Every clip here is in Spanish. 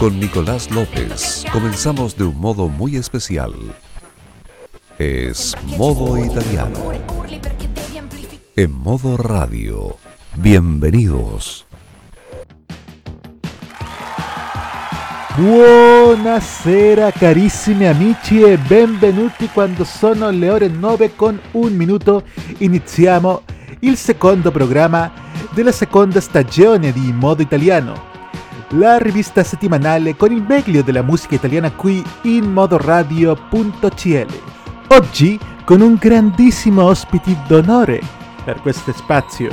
con Nicolás López comenzamos de un modo muy especial. Es modo italiano. En modo radio. Bienvenidos. Buonasera carissimi amici e benvenuti quando sono le ore 9 con un minuto iniziamo il secondo programma della seconda stagione di Modo Italiano la rivista settimanale con il meglio della musica italiana qui in modoradio.cl. Oggi con un grandissimo ospite d'onore per questo spazio.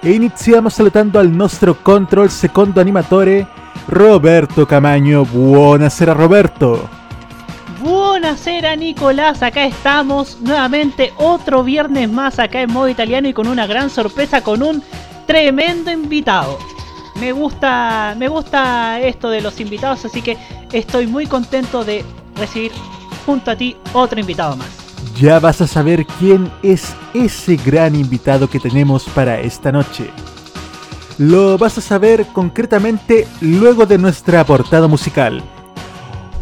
E iniziamo salutando al nostro control secondo animatore Roberto Camagno. Buonasera Roberto. Buonasera Nicolás, acá estamos nuevamente otro viernes más acá en modo italiano y con una gran sorpresa con un tremendo invitado me gusta, me gusta esto de los invitados, así que estoy muy contento de recibir junto a ti otro invitado más. Ya vas a saber quién es ese gran invitado que tenemos para esta noche. Lo vas a saber concretamente luego de nuestra portada musical.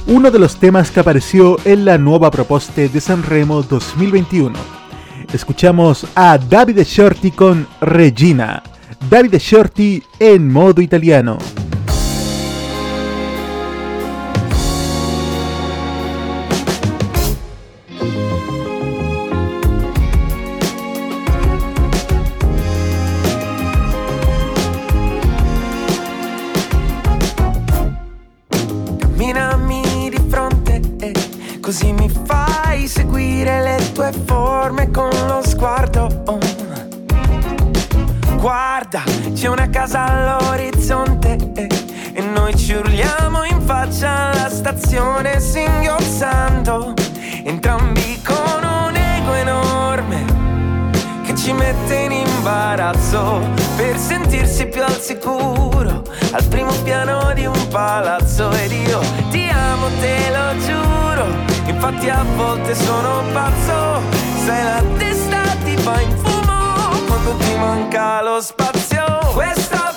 Uno de los temas que apareció en la nueva propuesta de Sanremo 2021. Escuchamos a David Shorty con Regina. Davide Shorty en modo italiano. Guarda, c'è una casa all'orizzonte eh, e noi ci urliamo in faccia alla stazione singhiozzando, entrambi con un ego enorme che ci mette in imbarazzo per sentirsi più al sicuro al primo piano di un palazzo. Ed io ti amo, te lo giuro, infatti a volte sono pazzo, sai la testa ti fa in fuoco quando ti manca lo spazio. Questa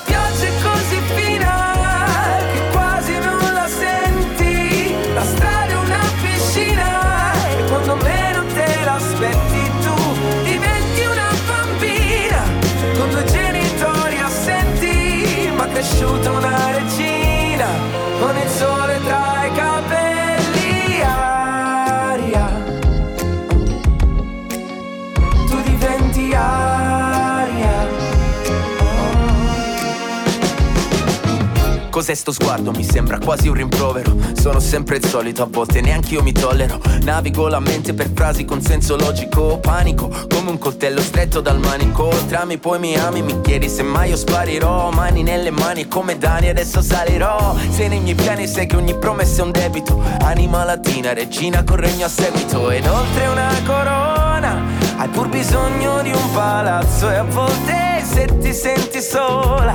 Cos'è sto sguardo? Mi sembra quasi un rimprovero. Sono sempre il solito, a volte neanche io mi tollero. Navigo la mente per frasi con senso logico. Panico come un coltello stretto dal manico. Trami, poi mi ami, mi chiedi se mai io sparirò. Mani nelle mani come Dani, adesso salirò. Se nei miei piani sai che ogni promessa è un debito. Anima latina, regina con regno a seguito. Ed oltre una corona, hai pur bisogno di un palazzo. E a volte se ti senti sola,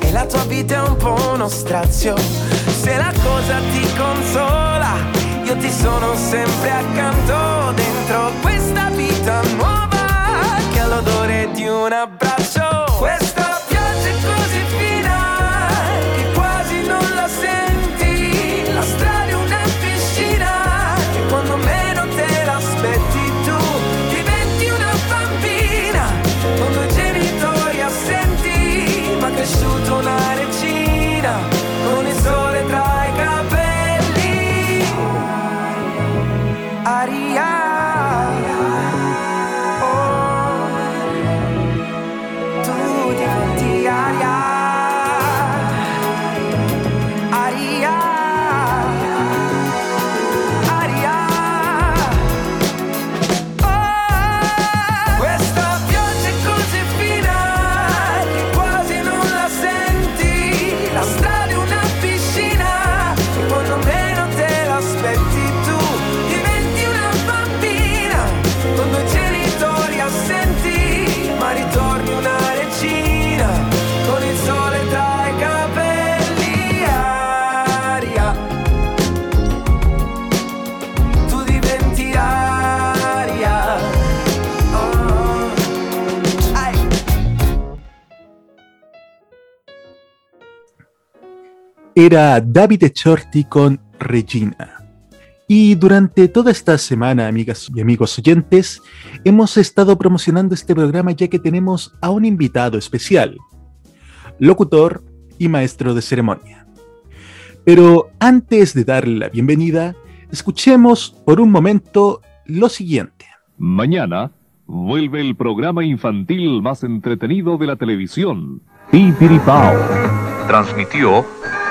e la tua vita è un po' uno strazio. Se la cosa ti consola, io ti sono sempre accanto dentro questa vita nuova che ha l'odore di un abbraccio. Questa era David Echorti con Regina. Y durante toda esta semana, amigas y amigos oyentes, hemos estado promocionando este programa ya que tenemos a un invitado especial, locutor y maestro de ceremonia. Pero antes de darle la bienvenida, escuchemos por un momento lo siguiente. Mañana vuelve el programa infantil más entretenido de la televisión, Pipiripao. Transmitió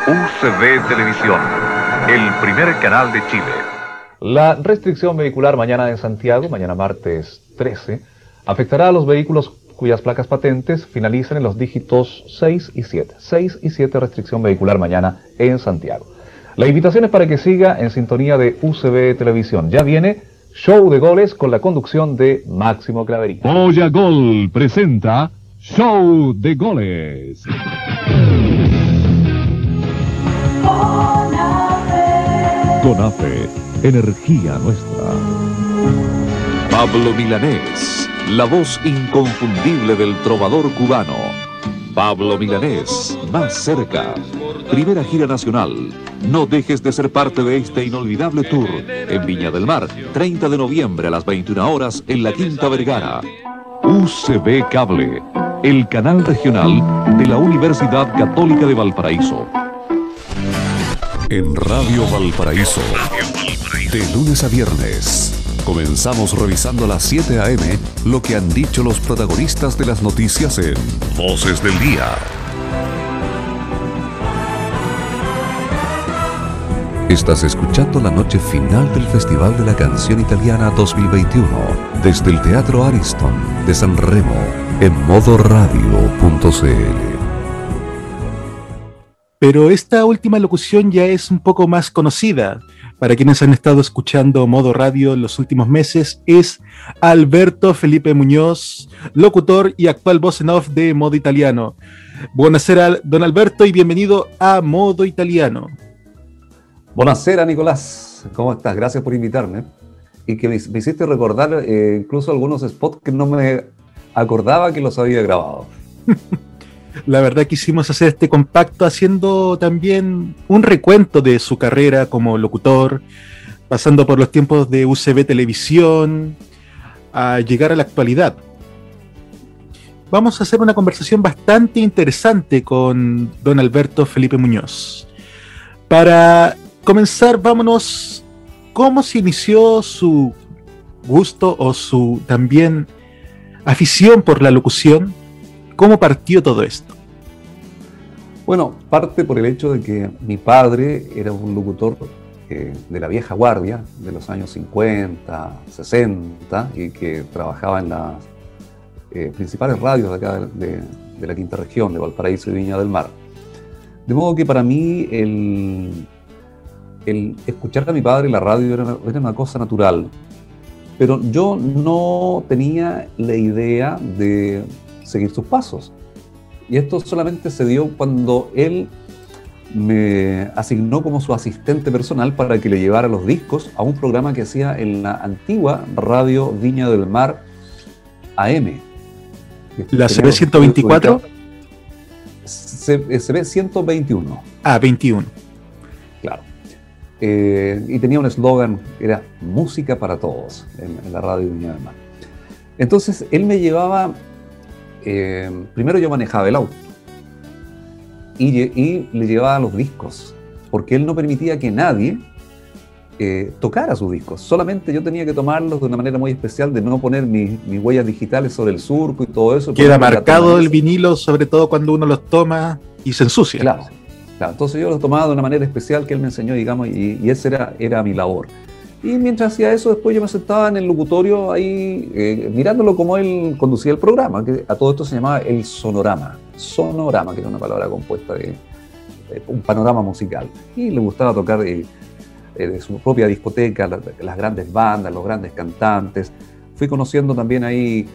UCB Televisión, el primer canal de Chile. La restricción vehicular mañana en Santiago, mañana martes 13, afectará a los vehículos cuyas placas patentes finalicen en los dígitos 6 y 7. 6 y 7 restricción vehicular mañana en Santiago. La invitación es para que siga en sintonía de UCB Televisión. Ya viene Show de Goles con la conducción de Máximo Clavería. Olla Gol presenta Show de Goles. Conafe, energía nuestra. Pablo Milanés, la voz inconfundible del trovador cubano. Pablo Milanés, más cerca. Primera gira nacional. No dejes de ser parte de este inolvidable tour en Viña del Mar, 30 de noviembre a las 21 horas en la Quinta Vergara. UCB Cable, el canal regional de la Universidad Católica de Valparaíso. En Radio Valparaíso, de lunes a viernes, comenzamos revisando a las 7 a.m. lo que han dicho los protagonistas de las noticias en Voces del Día. Estás escuchando la noche final del Festival de la Canción Italiana 2021 desde el Teatro Ariston de San Remo en modoradio.cl. Pero esta última locución ya es un poco más conocida. Para quienes han estado escuchando Modo Radio en los últimos meses, es Alberto Felipe Muñoz, locutor y actual voz en off de Modo Italiano. Buonasera, don Alberto, y bienvenido a Modo Italiano. Buonasera, Nicolás. ¿Cómo estás? Gracias por invitarme. Y que me, me hiciste recordar eh, incluso algunos spots que no me acordaba que los había grabado. La verdad quisimos hacer este compacto haciendo también un recuento de su carrera como locutor, pasando por los tiempos de UCB Televisión, a llegar a la actualidad. Vamos a hacer una conversación bastante interesante con don Alberto Felipe Muñoz. Para comenzar, vámonos, ¿cómo se inició su gusto o su también afición por la locución? ¿Cómo partió todo esto? Bueno, parte por el hecho de que mi padre era un locutor eh, de la vieja guardia, de los años 50, 60, y que trabajaba en las eh, principales radios de acá de, la quinta región, de Valparaíso y Viña del Mar. De modo que para mí el, escuchar a mi padre en la radio era una cosa natural, pero yo no tenía la idea de seguir sus pasos. Y esto solamente se dio cuando él me asignó como su asistente personal para que le llevara los discos a un programa que hacía en la antigua radio Viña del Mar AM. ¿La CB 124? CB 121. Ah, 21. Claro. Eh, y tenía un eslogan era música para todos en, en la radio Viña del Mar. Entonces él me llevaba eh, primero yo manejaba el auto y, y, le llevaba los discos, porque él no permitía que nadie eh, tocara sus discos. Solamente yo tenía que tomarlos de una manera muy especial, de no poner mis, mis huellas digitales sobre el surco y todo eso. Queda marcado el vinilo, sobre todo cuando uno los toma y se ensucia. Claro, claro. entonces yo los tomaba de una manera especial que él me enseñó, digamos, y, y esa era, era mi labor. Y mientras hacía eso, después yo me sentaba en el locutorio ahí, eh, mirándolo como él conducía el programa, que a todo esto se llamaba el sonorama. Sonorama, que era una palabra compuesta de, un panorama musical. Y le gustaba tocar de, de su propia discoteca, las, grandes bandas, los grandes cantantes. Fui conociendo también ahí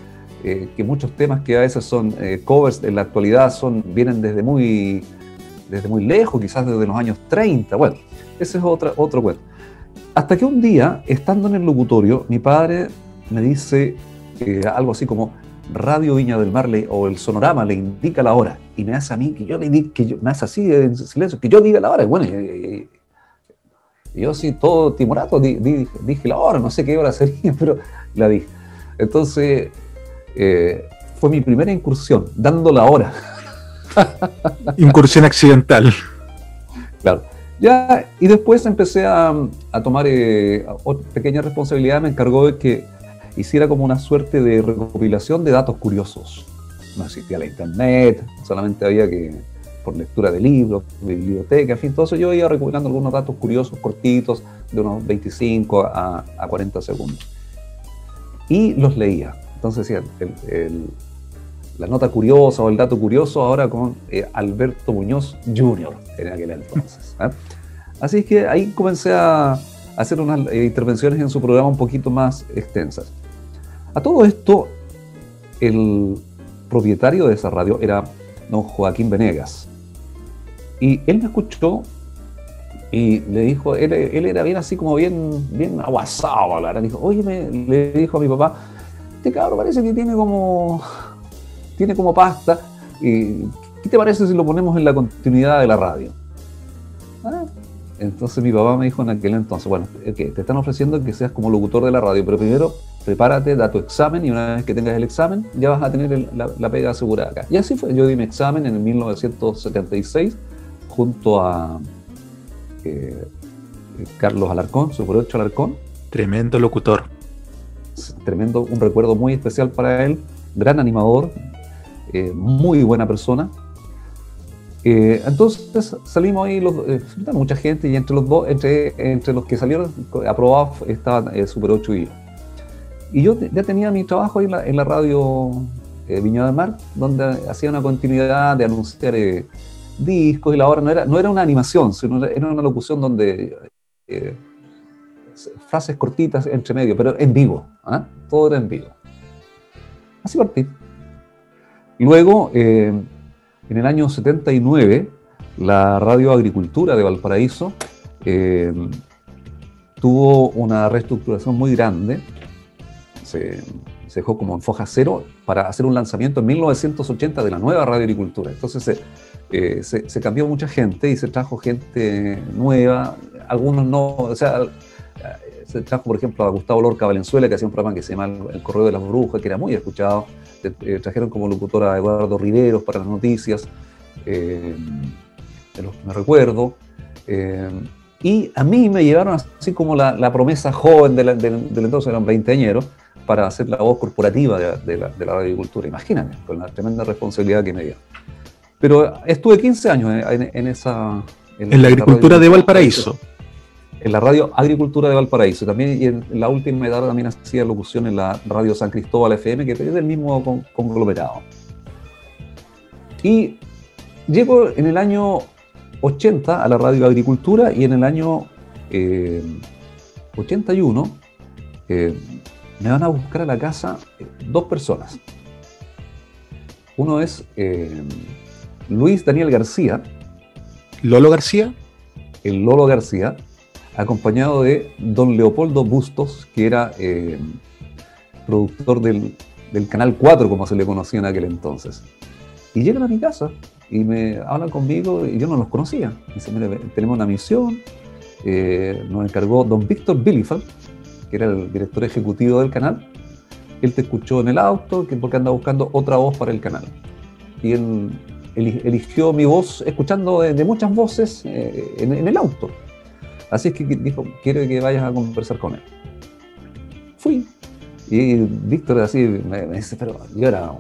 eh, que muchos temas que a veces son eh, covers en la actualidad son, vienen desde muy, desde muy lejos, quizás desde los años 30. Bueno, ese es otra, otro cuento. Hasta que un día, estando en el locutorio, mi padre me dice eh, algo así como, Radio Viña del Mar le- o el sonorama le indica la hora y me hace a mí que yo le diga, que yo, me hace así en silencio, que yo diga la hora. Y bueno, yo sí, todo timorato, di- di- dije la hora, no sé qué hora sería, pero la dije. Entonces, eh, fue mi primera incursión, dando la hora. Incursión accidental. Claro. Ya, y después empecé a, tomar eh, pequeña responsabilidad, me encargó de que hiciera como una suerte de recopilación de datos curiosos. No existía la internet, solamente había que, por lectura de libros, biblioteca, en fin, todo eso yo iba recopilando algunos datos curiosos, cortitos, de unos 25 a, a 40 segundos. Y los leía. Entonces el- el- la nota curiosa o el dato curioso ahora con eh, Alberto Muñoz Jr. en aquel entonces. ¿ah? Así que ahí comencé a hacer unas eh, intervenciones en su programa un poquito más extensas. A todo esto, el propietario de esa radio era don Joaquín Venegas. Y él me escuchó y le dijo, él, él era bien así como bien, bien aguasado, hablar. Dijo, oye, me- le dijo a mi papá, este cabrón parece que tiene como, tiene como pasta. ¿Qué te parece si lo ponemos en la continuidad de la radio? Ah, Entonces mi papá me dijo en aquel entonces, bueno, ok, te están ofreciendo que seas como locutor de la radio, pero primero prepárate, da tu examen y una vez que tengas el examen ya vas a tener el- la, la pega asegurada acá. Y así fue, yo di mi examen en el 1976 junto a eh, Carlos Alarcón, Super 8 Alarcón, Tremendo locutor. tremendo, un recuerdo muy especial para él, gran animador, eh, muy buena persona. Eh, entonces salimos ahí, los, eh, mucha gente, y entre los dos, entre, entre los que salieron aprobados estaban eh, Super 8 y yo. Y yo ya tenía mi trabajo ahí en la, en la radio eh, Viña del Mar, donde hacía una continuidad de anunciar eh, discos y la hora no era, no era una animación, sino era una locución donde eh, frases cortitas entre medio, pero en vivo, ¿ah? todo era en vivo. Así partí. Luego, eh, en el año 79, la Radio Agricultura de Valparaíso eh, tuvo una reestructuración muy grande. Se, dejó como en foja cero para hacer un lanzamiento en 1980 de la nueva Radio Agricultura. Entonces se, eh, se, se cambió mucha gente y se trajo gente nueva, algunos no, o sea, se trajo, por ejemplo, a Gustavo Lorca Valenzuela, que hacía un programa que se llama El Correo de las Brujas, que era muy escuchado. Eh, trajeron como locutor a Eduardo Riveros para las noticias, eh, de los que me recuerdo. Eh, y a mí me llevaron así como la, la promesa joven del, del, del entonces, eran veinteañeros, para hacer la voz corporativa de, de la, de la radiocultura. Imagínate, con la tremenda responsabilidad que me dio. Pero estuve 15 años en, en- en esa... En la agricultura de Valparaíso. En la radio Agricultura de Valparaíso. También, y en la última edad también hacía locución en la radio San Cristóbal FM, que es del mismo con- conglomerado. Y llego en el año 80 a la radio Agricultura y en el año eh, 81 eh, me van a buscar a la casa eh, dos personas. Uno es eh, Luis Daniel García, Lolo García. el Lolo García, acompañado de don Leopoldo Bustos, que era eh, productor del, del Canal 4, como se le conocía en aquel entonces. Y llegan a mi casa y me hablan conmigo y yo no los conocía. Dicen, mire, tenemos una misión, eh, nos encargó don Víctor Billifal, que era el director ejecutivo del canal. Él te escuchó en el auto que porque anda buscando otra voz para el canal. Y él eli- eligió mi voz escuchando de, de muchas voces eh, en, en el auto. Así es que dijo, quiero que vayas a conversar con él. Fui. Y Víctor así me, me dice, pero yo era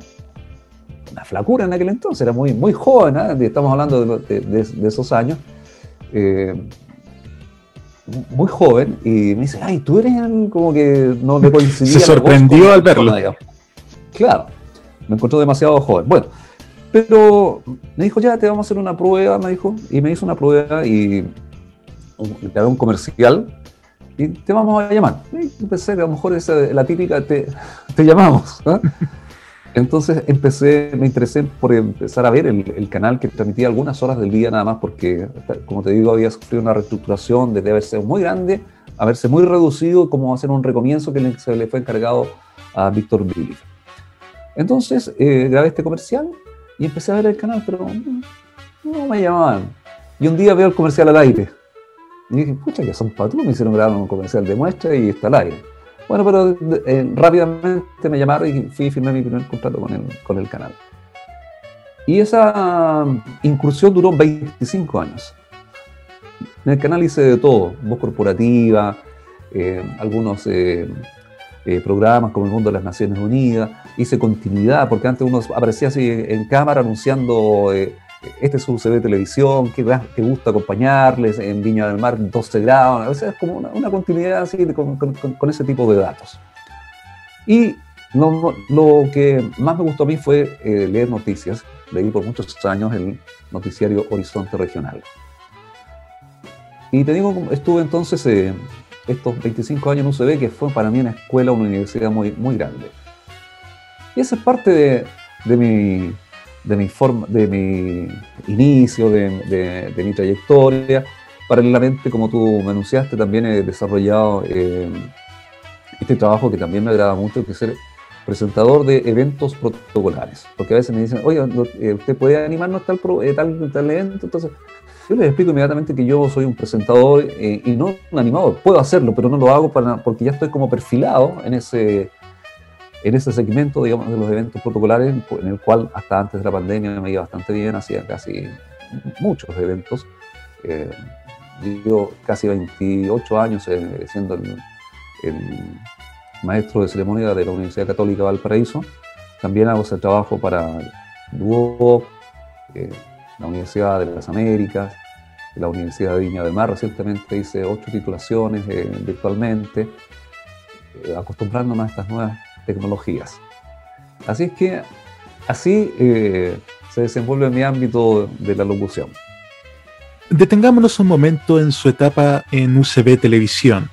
una flacura en aquel entonces, era muy, muy joven, ¿ah? estamos hablando de, esos años. Eh, muy joven, y me dice, ay, tú eres el-", como que no le coincidía. Se sorprendió al verlo. Claro, me encontró demasiado joven. Bueno, pero me dijo, ya te vamos a hacer una prueba, me dijo, y me hizo una prueba y un- hago un comercial y te vamos a llamar. Y empecé, a lo mejor esa es la típica, te, te llamamos. ¿ah? Entonces empecé, me interesé por empezar a ver el, el canal que transmitía algunas horas del día nada más, porque, como te digo, había sufrido una reestructuración desde haberse muy grande, haberse muy reducido, como hacer un recomienzo que se le fue encargado a Víctor Billy. Entonces eh, grabé este comercial y empecé a ver el canal, pero no me llamaban. Y un día veo el comercial al aire. Y dije, pucha, que son patrón, me hicieron grabar un comercial de muestra y está al aire. Bueno, pero eh, rápidamente me llamaron y fui a firmar mi primer contrato con el, con el canal. Y esa incursión duró 25 años. En el canal hice de todo, voz corporativa, eh, algunos eh, programas como el Mundo de las Naciones Unidas, hice continuidad, porque antes uno aparecía así en cámara anunciando este es su CB Televisión, que, que gusta acompañarles en Viña del Mar 12 grados, a veces es como una, continuidad así con, ese tipo de datos. Y lo, que más me gustó a mí fue eh, leer noticias. Leí por muchos años el noticiario Horizonte Regional. Y te digo, estuve entonces eh, estos 25 años en UCB, que fue para mí una escuela, una universidad muy, muy grande. Y esa es parte de, de mi de mi, forma, de mi inicio, de, mi trayectoria. Paralelamente, como tú me anunciaste, también he desarrollado eh, este trabajo que también me agrada mucho, que es ser presentador de eventos protocolares. Porque a veces me dicen, oye, eh, ¿usted puede animarnos tal, eh, tal, tal evento? Entonces, yo les explico inmediatamente que yo soy un presentador y no un animador. Puedo hacerlo, pero no lo hago para, porque ya estoy como perfilado en ese, en ese segmento, digamos, de los eventos protocolares, en el cual hasta antes de la pandemia me iba bastante bien, hacía casi muchos eventos. Eh, yo casi 28 años eh, siendo el, maestro de ceremonia de la Universidad Católica Valparaíso. También hago ese trabajo para DUO, eh, la Universidad de las Américas, la Universidad de Viña del Mar. Recientemente hice ocho titulaciones virtualmente, acostumbrándome a estas nuevas tecnologías. Así es que así eh, se desenvuelve mi ámbito de la locución. Detengámonos un momento en su etapa en UCB Televisión.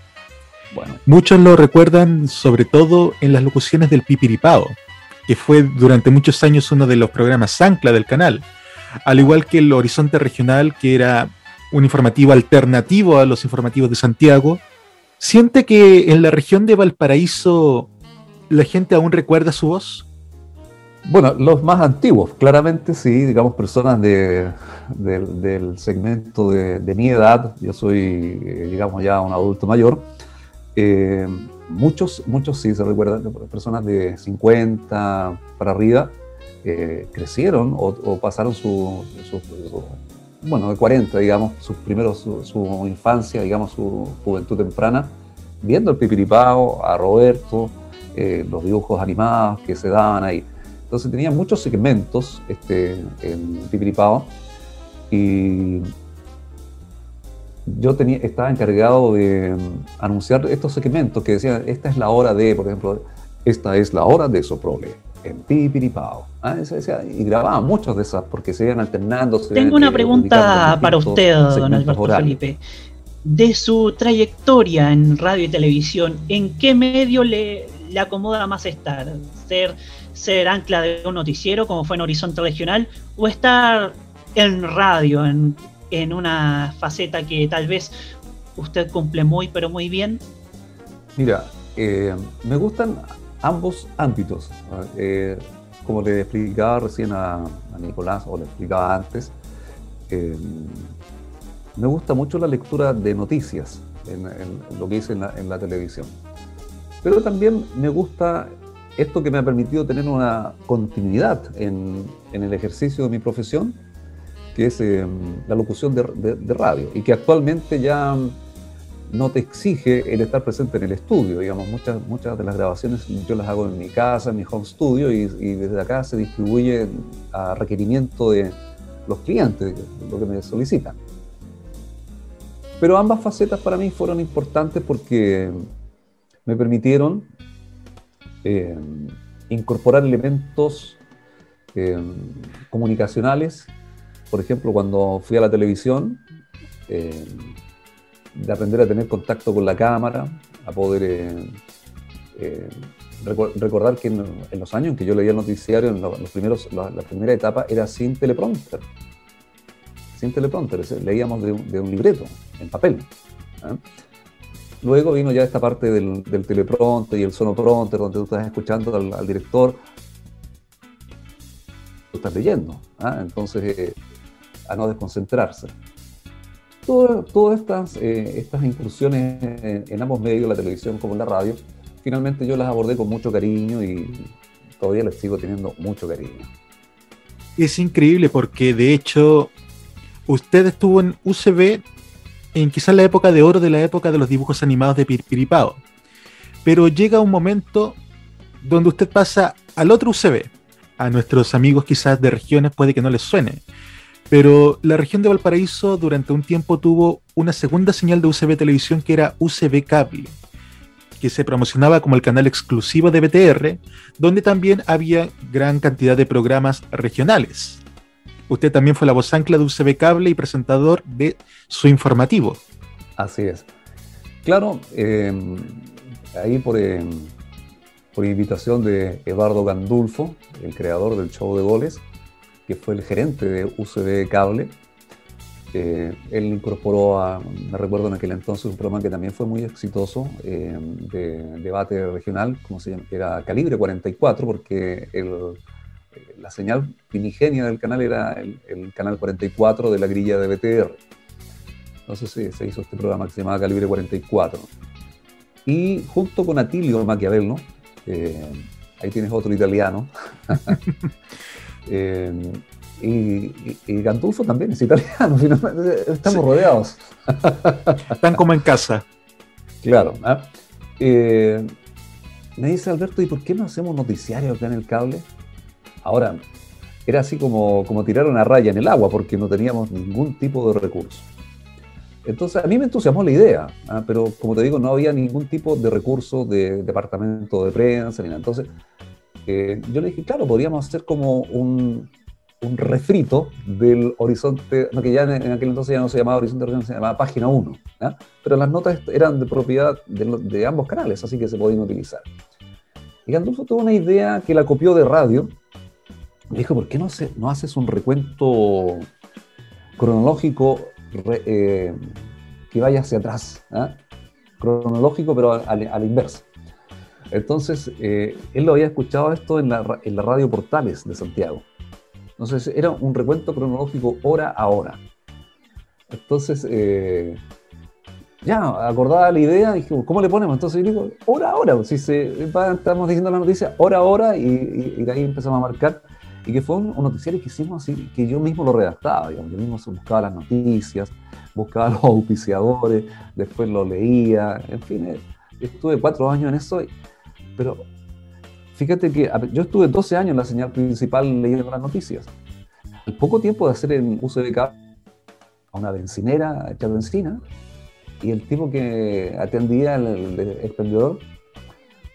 Bueno. Muchos lo recuerdan sobre todo en las locuciones del Pipiripao, que fue durante muchos años uno de los programas ancla del canal, al igual que el Horizonte Regional, que era un informativo alternativo a los informativos de Santiago. ¿Siente que en la región de Valparaíso ¿La gente aún recuerda su voz? Bueno, los más antiguos, claramente sí, digamos, personas de, del segmento de, mi edad, yo soy, eh, digamos, ya un adulto mayor, eh, muchos, muchos sí se recuerdan, personas de 50 para arriba, eh, crecieron o, pasaron su, bueno, de 40, digamos, sus primeros, su, su, infancia, digamos, su juventud temprana, viendo el Pipiripao, a Roberto, eh, los dibujos animados que se daban ahí. Entonces tenía muchos segmentos este, en Pipiripao y yo tenía, estaba encargado de mm, anunciar estos segmentos que decían, esta es la hora de, por ejemplo, esta es la hora de Soprole, en Pipiripao. Ah, y grababa muchas de esas porque se iban alternando. Tengo una pregunta para usted, don Alberto Felipe. De su trayectoria en radio y televisión, ¿en qué medio le, le acomoda más estar? ¿Ser, ser ancla de un noticiero como fue en Horizonte Regional o estar en radio, en, en una faceta que tal vez usted cumple muy pero muy bien? Mira, eh, me gustan ambos ámbitos. Eh, como le explicaba recién a, Nicolás, o le explicaba antes, eh, me gusta mucho la lectura de noticias en, lo que hice en la televisión. Pero también me gusta esto que me ha permitido tener una continuidad en, el ejercicio de mi profesión, que es em, la locución de, radio, y que actualmente ya no te exige el estar presente en el estudio. Digamos, muchas, muchas de las grabaciones yo las hago en mi casa, en mi home studio, y, desde acá se distribuye a requerimiento de los clientes, lo que me solicitan. Pero ambas facetas para mí fueron importantes porque me permitieron eh, incorporar elementos eh, comunicacionales, por ejemplo, cuando fui a la televisión, eh, de aprender a tener contacto con la cámara, a poder recordar que en, los años en que yo leía el noticiario, en los primeros, la, primera etapa era sin teleprompter. Sin teleprompter, leíamos de un, libreto, en papel. Luego vino ya esta parte del, del teleprompter y el sonoprompter, donde tú estás escuchando al, director estás leyendo. ¿ah? Entonces, eh, a no desconcentrarse. todas estas, eh, estas incursiones en, ambos medios, la televisión como la radio, finalmente yo las abordé con mucho cariño y todavía les sigo teniendo mucho cariño. Es increíble porque de hecho usted estuvo en UCB en quizás la época de oro de la época de los dibujos animados de Piripiripao. Pero llega un momento donde usted pasa al otro UCB. A nuestros amigos quizás de regiones puede que no les suene. Pero la región de Valparaíso durante un tiempo tuvo una segunda señal de UCB Televisión que era UCB Cable, que se promocionaba como el canal exclusivo de BTR, donde también había gran cantidad de programas regionales. Usted también fue la voz ancla de UCB Cable y presentador de su informativo. Así es. Claro, em, ahí por, em, por invitación de Eduardo Gandulfo, el creador del show de goles, que fue el gerente de UCB Cable, eh, él incorporó a, me recuerdo en aquel entonces, un programa que también fue muy exitoso de debate regional, como se llama, era Calibre 44, porque el, la señal primigenia del canal era el, canal 44 de la grilla de BTR. Entonces sí, se hizo este programa que se llamaba Calibre 44. Y junto con Atilio Maquiavel, eh, ahí tienes otro italiano. Eh, y, y, Gandulfo también es italiano, estamos rodeados. Están como en casa. Claro. ¿ah? Eh, me dice Alberto, ¿y por qué no hacemos noticiario acá en el cable? Ahora, era así como, como tirar una raya en el agua porque no teníamos ningún tipo de recurso. Entonces, a mí me entusiasmó la idea, ¿ah? pero como te digo, no había ningún tipo de recurso de departamento de prensa ni nada. Entonces, eh, yo le dije, claro, podríamos hacer como un, un refrito del horizonte, no, que ya en, aquel entonces ya no se llamaba horizonte, se llamaba página 1, pero las notas eran de propiedad de, de, ambos canales, así que se podían utilizar. Y Gandolfo tuvo una idea que la copió de radio, dijo, ¿por qué no, no haces un recuento cronológico eh, que vaya hacia atrás? ¿ah? Cronológico, pero a, la inversa. Entonces, eh, él lo había escuchado esto en la, radio Portales de Santiago. Entonces, era un recuento cronológico hora a hora. Entonces, eh, ya, acordaba la idea, dije, ¿cómo le ponemos? Entonces yo digo, hora a hora, si se, estamos diciendo la noticia, hora a hora, y, y, de ahí empezamos a marcar y que fue un, noticiario que hicimos así, que yo mismo lo redactaba, yo mismo buscaba las noticias, buscaba los auspiciadores, después lo leía, en fin, eh, estuve cuatro años en eso, pero fíjate que yo estuve 12 años en la señal principal leyendo las noticias. Al poco tiempo de hacer en UCBK a una bencinera, echar benzina, y el tipo que atendía, el, el expendedor,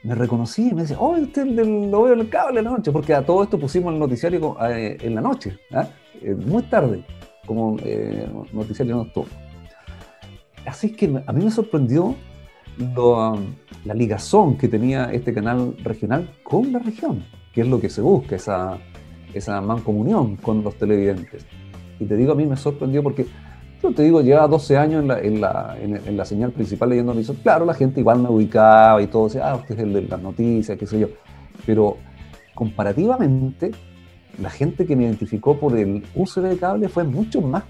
me reconocí y me decía, oh, usted lo veo en el cable en la noche, porque a todo esto pusimos el noticiario eh, en la noche, ¿ah? eh, muy tarde, como eh, noticiario nocturno. Así es que a mí me sorprendió la ligazón que tenía este canal regional con la región, que es lo que se busca, esa, esa mancomunión con los televidentes. Y te digo, a mí me sorprendió porque yo te digo, llevaba 12 años en la, en la, en, la señal principal leyendo noticias. Claro, la gente igual me ubicaba y todo, decía, ah, usted es el de las noticias, qué sé yo. Pero comparativamente, la gente que me identificó por el uso de cable fue mucho más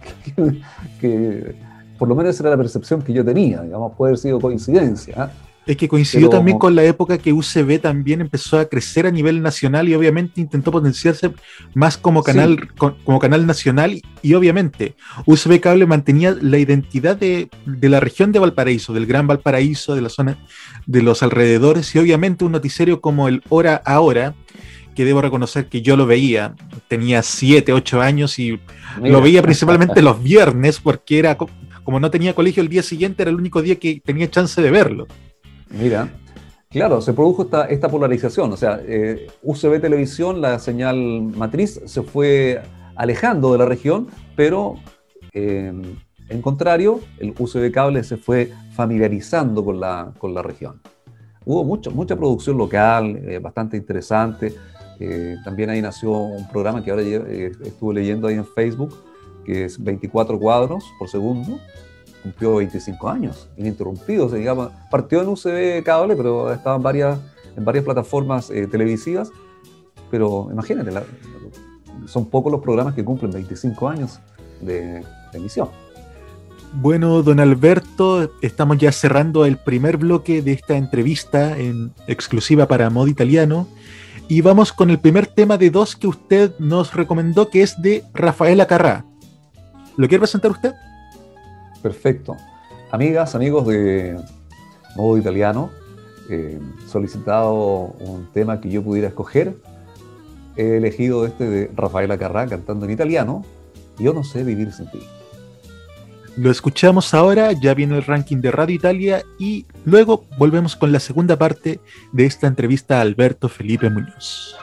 que, por lo menos era la percepción que yo tenía, digamos, puede haber sido coincidencia. ¿ah? Es que coincidió también con la época que UCB también empezó a crecer a nivel nacional y obviamente intentó potenciarse más como canal, como canal nacional y obviamente UCB Cable mantenía la identidad de, la región de Valparaíso, del Gran Valparaíso, de la zona de los alrededores y obviamente un noticiero como el Hora Ahora, que debo reconocer que yo lo veía, tenía 7, 8 años y lo veía principalmente los viernes porque era como no tenía colegio el día siguiente, era el único día que tenía chance de verlo. Mira, claro, se produjo esta, esta polarización, o sea, eh, UCB Televisión, la señal matriz, se fue alejando de la región, pero eh, en contrario, el UCB Cable se fue familiarizando con la, con la región. Hubo mucho, mucha producción local, eh, bastante interesante. también ahí nació un programa que ahora estuve leyendo ahí en Facebook, que es 24 cuadros por segundo, cumplió 25 años, ininterrumpidos, digamos, partió en UCB cable, pero estaba en varias, en varias plataformas eh, televisivas, pero imagínate, son pocos los programas que cumplen 25 años de, emisión. Bueno, don Alberto, estamos ya cerrando el primer bloque de esta entrevista en exclusiva para Modo Italiano. Y vamos con el primer tema de dos que usted nos recomendó, que es de Rafaela Carrá. ¿Lo quiere presentar usted? Perfecto. Amigas, amigos de Modo Italiano, eh, solicitado un tema que yo pudiera escoger. He elegido este de Rafaela Carrá cantando en italiano. Yo no sé vivir sin ti. Lo escuchamos ahora, ya viene el ranking de Radio Italia y luego volvemos con la segunda parte de esta entrevista a Alberto Felipe Muñoz.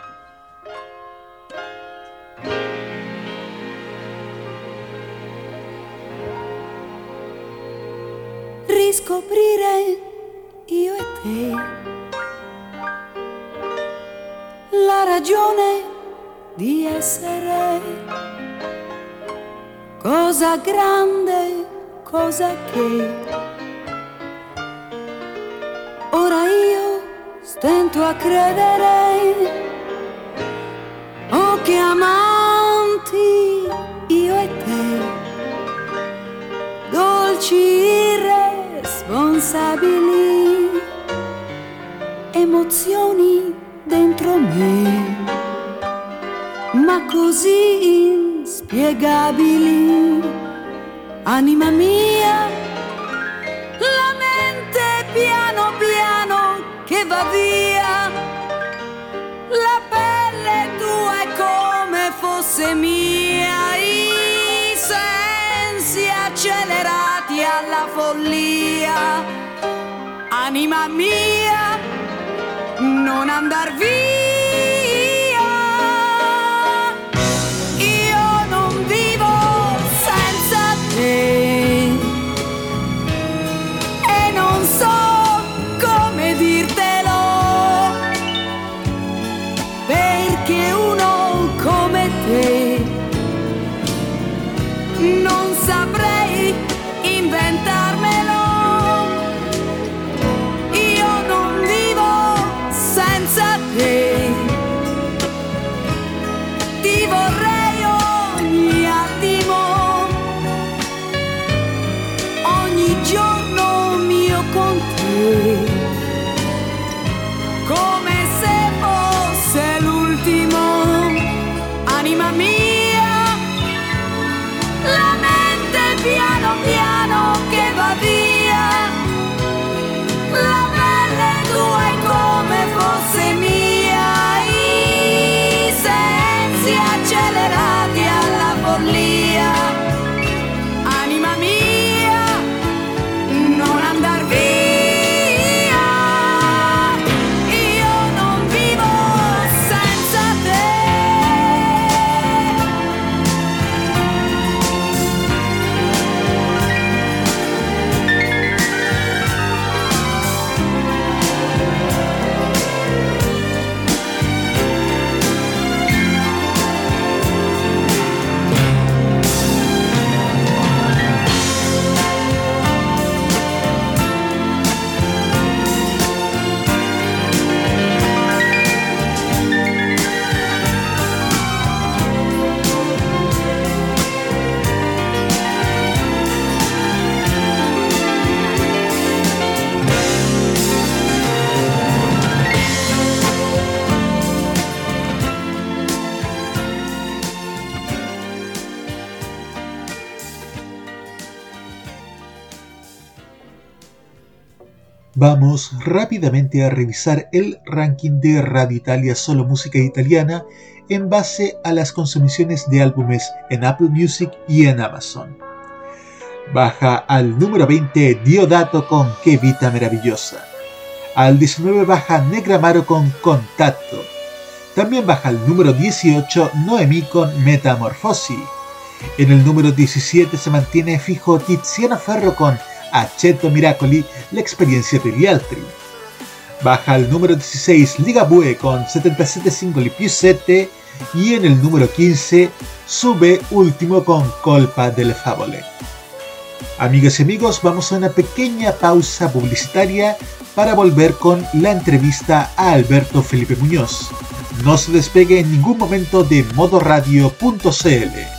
Riscoprire io e te. La ragione di essere. Cosa grande, cosa che. Ora io stento a credere. Oh che amanti io e te, dolci irresponsabili, emozioni dentro me, ma così inspiegabili. Anima mia, la mente piano piano che va via. La pelle tua è come fosse mia. Alla follia. Anima mia, non andar via. Vamos rápidamente a revisar el ranking de Radio Italia Solo Música Italiana en base a las consumiciones de álbumes en Apple Music y en Amazon. Baja al número 20 Diodato con Qué Vita Maravillosa. Al 19 baja Negramaro con Contacto. También baja al número 18 Noemí con Metamorfosi. En el número 17 se mantiene fijo Tiziano Ferro con Aceto Miracoli, la experiencia de Lialtri. Baja al número 16 Ligabue con 77 singoli più 7 y en el número 15 sube último con Colpa del Favole. Amigas y amigos, vamos a una pequeña pausa publicitaria para volver con la entrevista a Alberto Felipe Muñoz. No se despegue en ningún momento de modoradio.cl.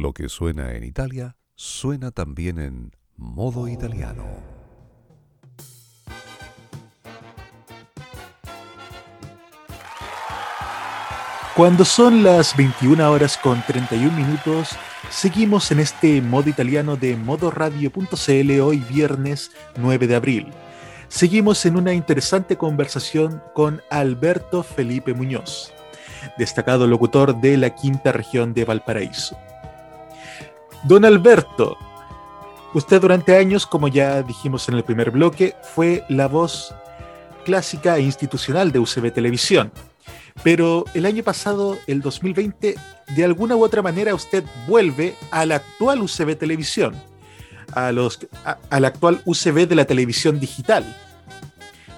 Lo que suena en Italia suena también en modo italiano. Cuando son las 21 horas con 31 minutos, seguimos en este modo italiano de modoradio.cl hoy viernes 9 de abril. Seguimos en una interesante conversación con Alberto Felipe Muñoz, destacado locutor de la quinta región de Valparaíso. Don Alberto, usted durante años, como ya dijimos en el primer bloque, fue la voz clásica e institucional de UCB Televisión. Pero el año pasado, el 2020, de alguna u otra manera usted vuelve a la actual UCB Televisión, a los, al actual UCB de la televisión digital,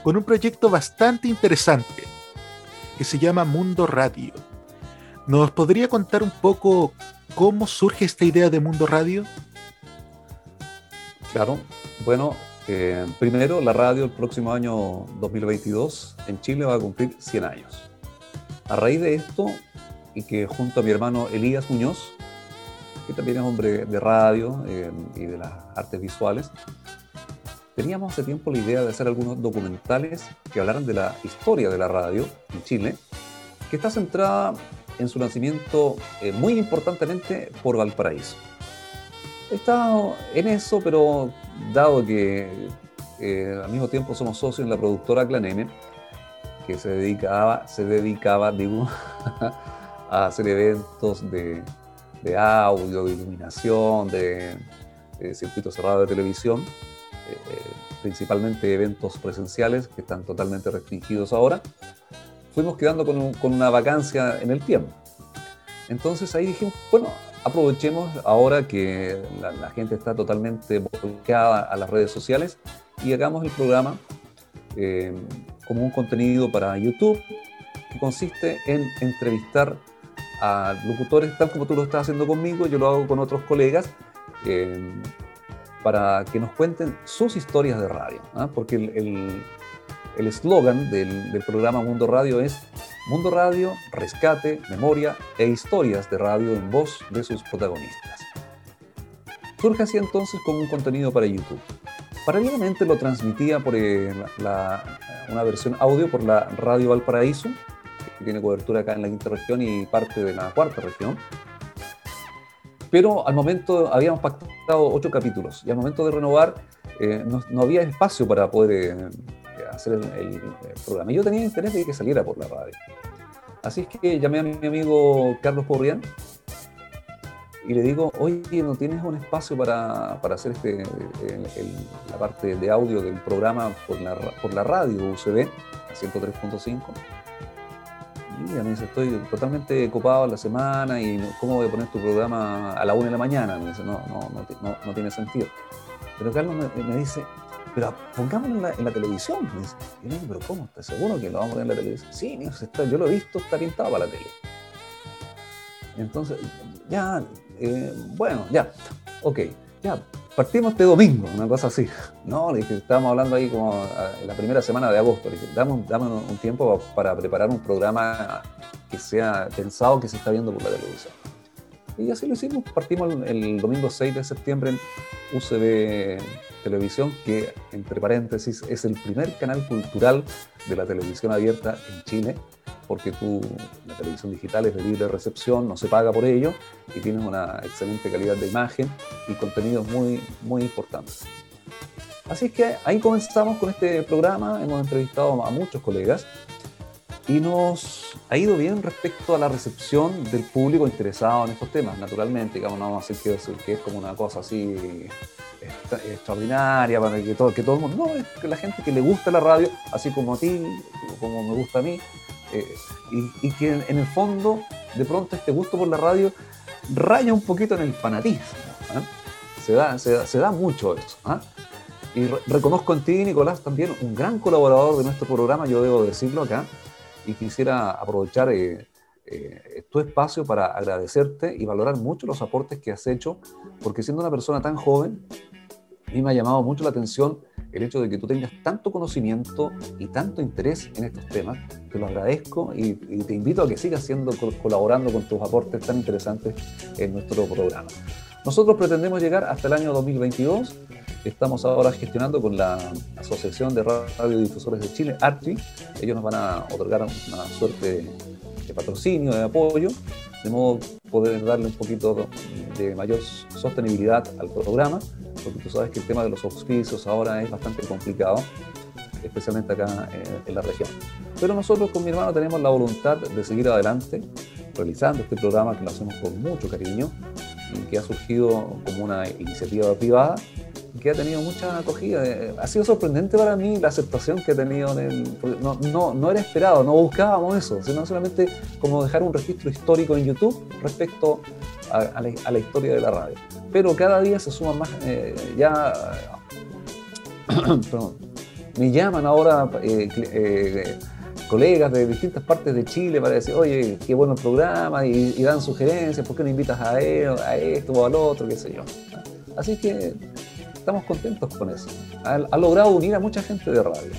con un proyecto bastante interesante que se llama Mundo Radio. ¿Nos podría contar un poco cómo surge esta idea de Mundo Radio? Claro, bueno, eh, primero la radio el próximo año 2022 en Chile va a cumplir 100 años. A raíz de esto, y que junto a mi hermano Elías Muñoz, que también es hombre de radio eh, y de las artes visuales, teníamos hace tiempo la idea de hacer algunos documentales que hablaran de la historia de la radio en Chile, que está centrada en su nacimiento eh, muy importantemente por Valparaíso. He estado en eso, pero dado que eh, al mismo tiempo somos socios en la productora Clan M, que se dedicaba, se dedicaba digo, a hacer eventos de, de, audio, de iluminación, de, de circuito cerrado de televisión, eh, principalmente eventos presenciales que están totalmente restringidos ahora fuimos quedando con, una vacancia en el tiempo. Entonces ahí dijimos, bueno, aprovechemos ahora que la, gente está totalmente volcada a las redes sociales y hagamos el programa eh, como un contenido para YouTube que consiste en entrevistar a locutores, tal como tú lo estás haciendo conmigo, yo lo hago con otros colegas, eh, para que nos cuenten sus historias de radio, ¿ah? porque el eslogan del, del, programa Mundo Radio es Mundo Radio, rescate, memoria e historias de radio en voz de sus protagonistas. Surge así entonces como un contenido para YouTube. Paralelamente lo transmitía por eh, una versión audio por la Radio Valparaíso, que tiene cobertura acá en la quinta región y parte de la cuarta región. Pero al momento habíamos pactado ocho capítulos y al momento de renovar eh, no, no, había espacio para poder eh, hacer el, programa. Yo tenía interés de que saliera por la radio. Así es que llamé a mi amigo Carlos Porrián y le digo, oye, ¿no tienes un espacio para, para hacer este, la parte de audio del programa por la, por la radio UCB, a 103.5? Y mí dice, estoy totalmente copado la semana y ¿cómo voy a poner tu programa a la 1 de la mañana? Me dice, no, no, no, no tiene sentido. Pero Carlos me, me dice, pero pongámoslo en la, televisión. Yo pero ¿cómo? ¿Estás seguro que lo vamos a poner en la televisión? Sí, está, yo lo he visto, está pintado para la tele. Entonces, ya, eh, bueno, ya, ok, ya, partimos este domingo, una cosa así. No, le dije, estábamos hablando ahí como en la primera semana de agosto. Le dije, dame, un tiempo para preparar un programa que sea pensado que se está viendo por la televisión. Y así lo hicimos. Partimos el, domingo 6 de septiembre en UCB Televisión, que entre paréntesis es el primer canal cultural de la televisión abierta en Chile, porque tú, la televisión digital es de libre recepción, no se paga por ello y tienes una excelente calidad de imagen y contenidos muy, muy importantes. Así es que ahí comenzamos con este programa, hemos entrevistado a muchos colegas y nos ha ido bien respecto a la recepción del público interesado en estos temas, naturalmente, digamos, no vamos a decir que, que es como una cosa así extraordinaria para que todo, que todo el mundo, no, es que la gente que le gusta la radio, así como a ti, como me gusta a mí, eh, y, que en, el fondo, de pronto este gusto por la radio raya un poquito en el fanatismo. ¿ah? Se, da, se, mucho eso. ¿ah? Y reconozco en ti, Nicolás, también un gran colaborador de nuestro programa, yo debo decirlo acá, y quisiera aprovechar eh, eh, tu espacio para agradecerte y valorar mucho los aportes que has hecho, porque siendo una persona tan joven, a mí me ha llamado mucho la atención el hecho de que tú tengas tanto conocimiento y tanto interés en estos temas. Te lo agradezco y, te invito a que sigas siendo, colaborando con tus aportes tan interesantes en nuestro programa. Nosotros pretendemos llegar hasta el año 2022. Estamos ahora gestionando con la Asociación de Radiodifusores de Chile, ARTI. Ellos nos van a otorgar una suerte de patrocinio, de apoyo, de modo poder darle un poquito de mayor sostenibilidad al programa porque tú sabes que el tema de los auspicios ahora es bastante complicado, especialmente acá en, la región. Pero nosotros con mi hermano tenemos la voluntad de seguir adelante, realizando este programa que lo hacemos con mucho cariño y que ha surgido como una iniciativa privada que ha tenido mucha acogida. Eh, ha sido sorprendente para mí la aceptación que ha tenido. No, no, no era esperado, no buscábamos eso, sino solamente como dejar un registro histórico en YouTube respecto a, la, historia de la radio. Pero cada día se suman más, eh, ya, perdón, me llaman ahora eh, eh, colegas de distintas partes de Chile para decir, oye, qué bueno el programa, y, dan sugerencias, ¿por qué no invitas a, él, a esto o al otro, qué sé yo? Así que estamos contentos con eso. Ha, logrado unir a mucha gente de radio.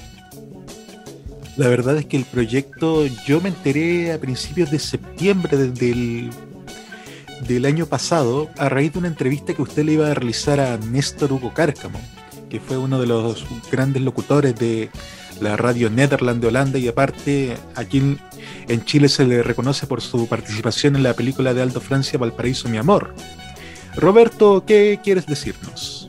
La verdad es que el proyecto, yo me enteré a principios de septiembre del del año pasado a raíz de una entrevista que usted le iba a realizar a Néstor Hugo Cárcamo, que fue uno de los grandes locutores de la radio Netherland de Holanda y aparte aquí en Chile se le reconoce por su participación en la película de Aldo Francia Valparaíso Mi Amor. Roberto, ¿qué quieres decirnos?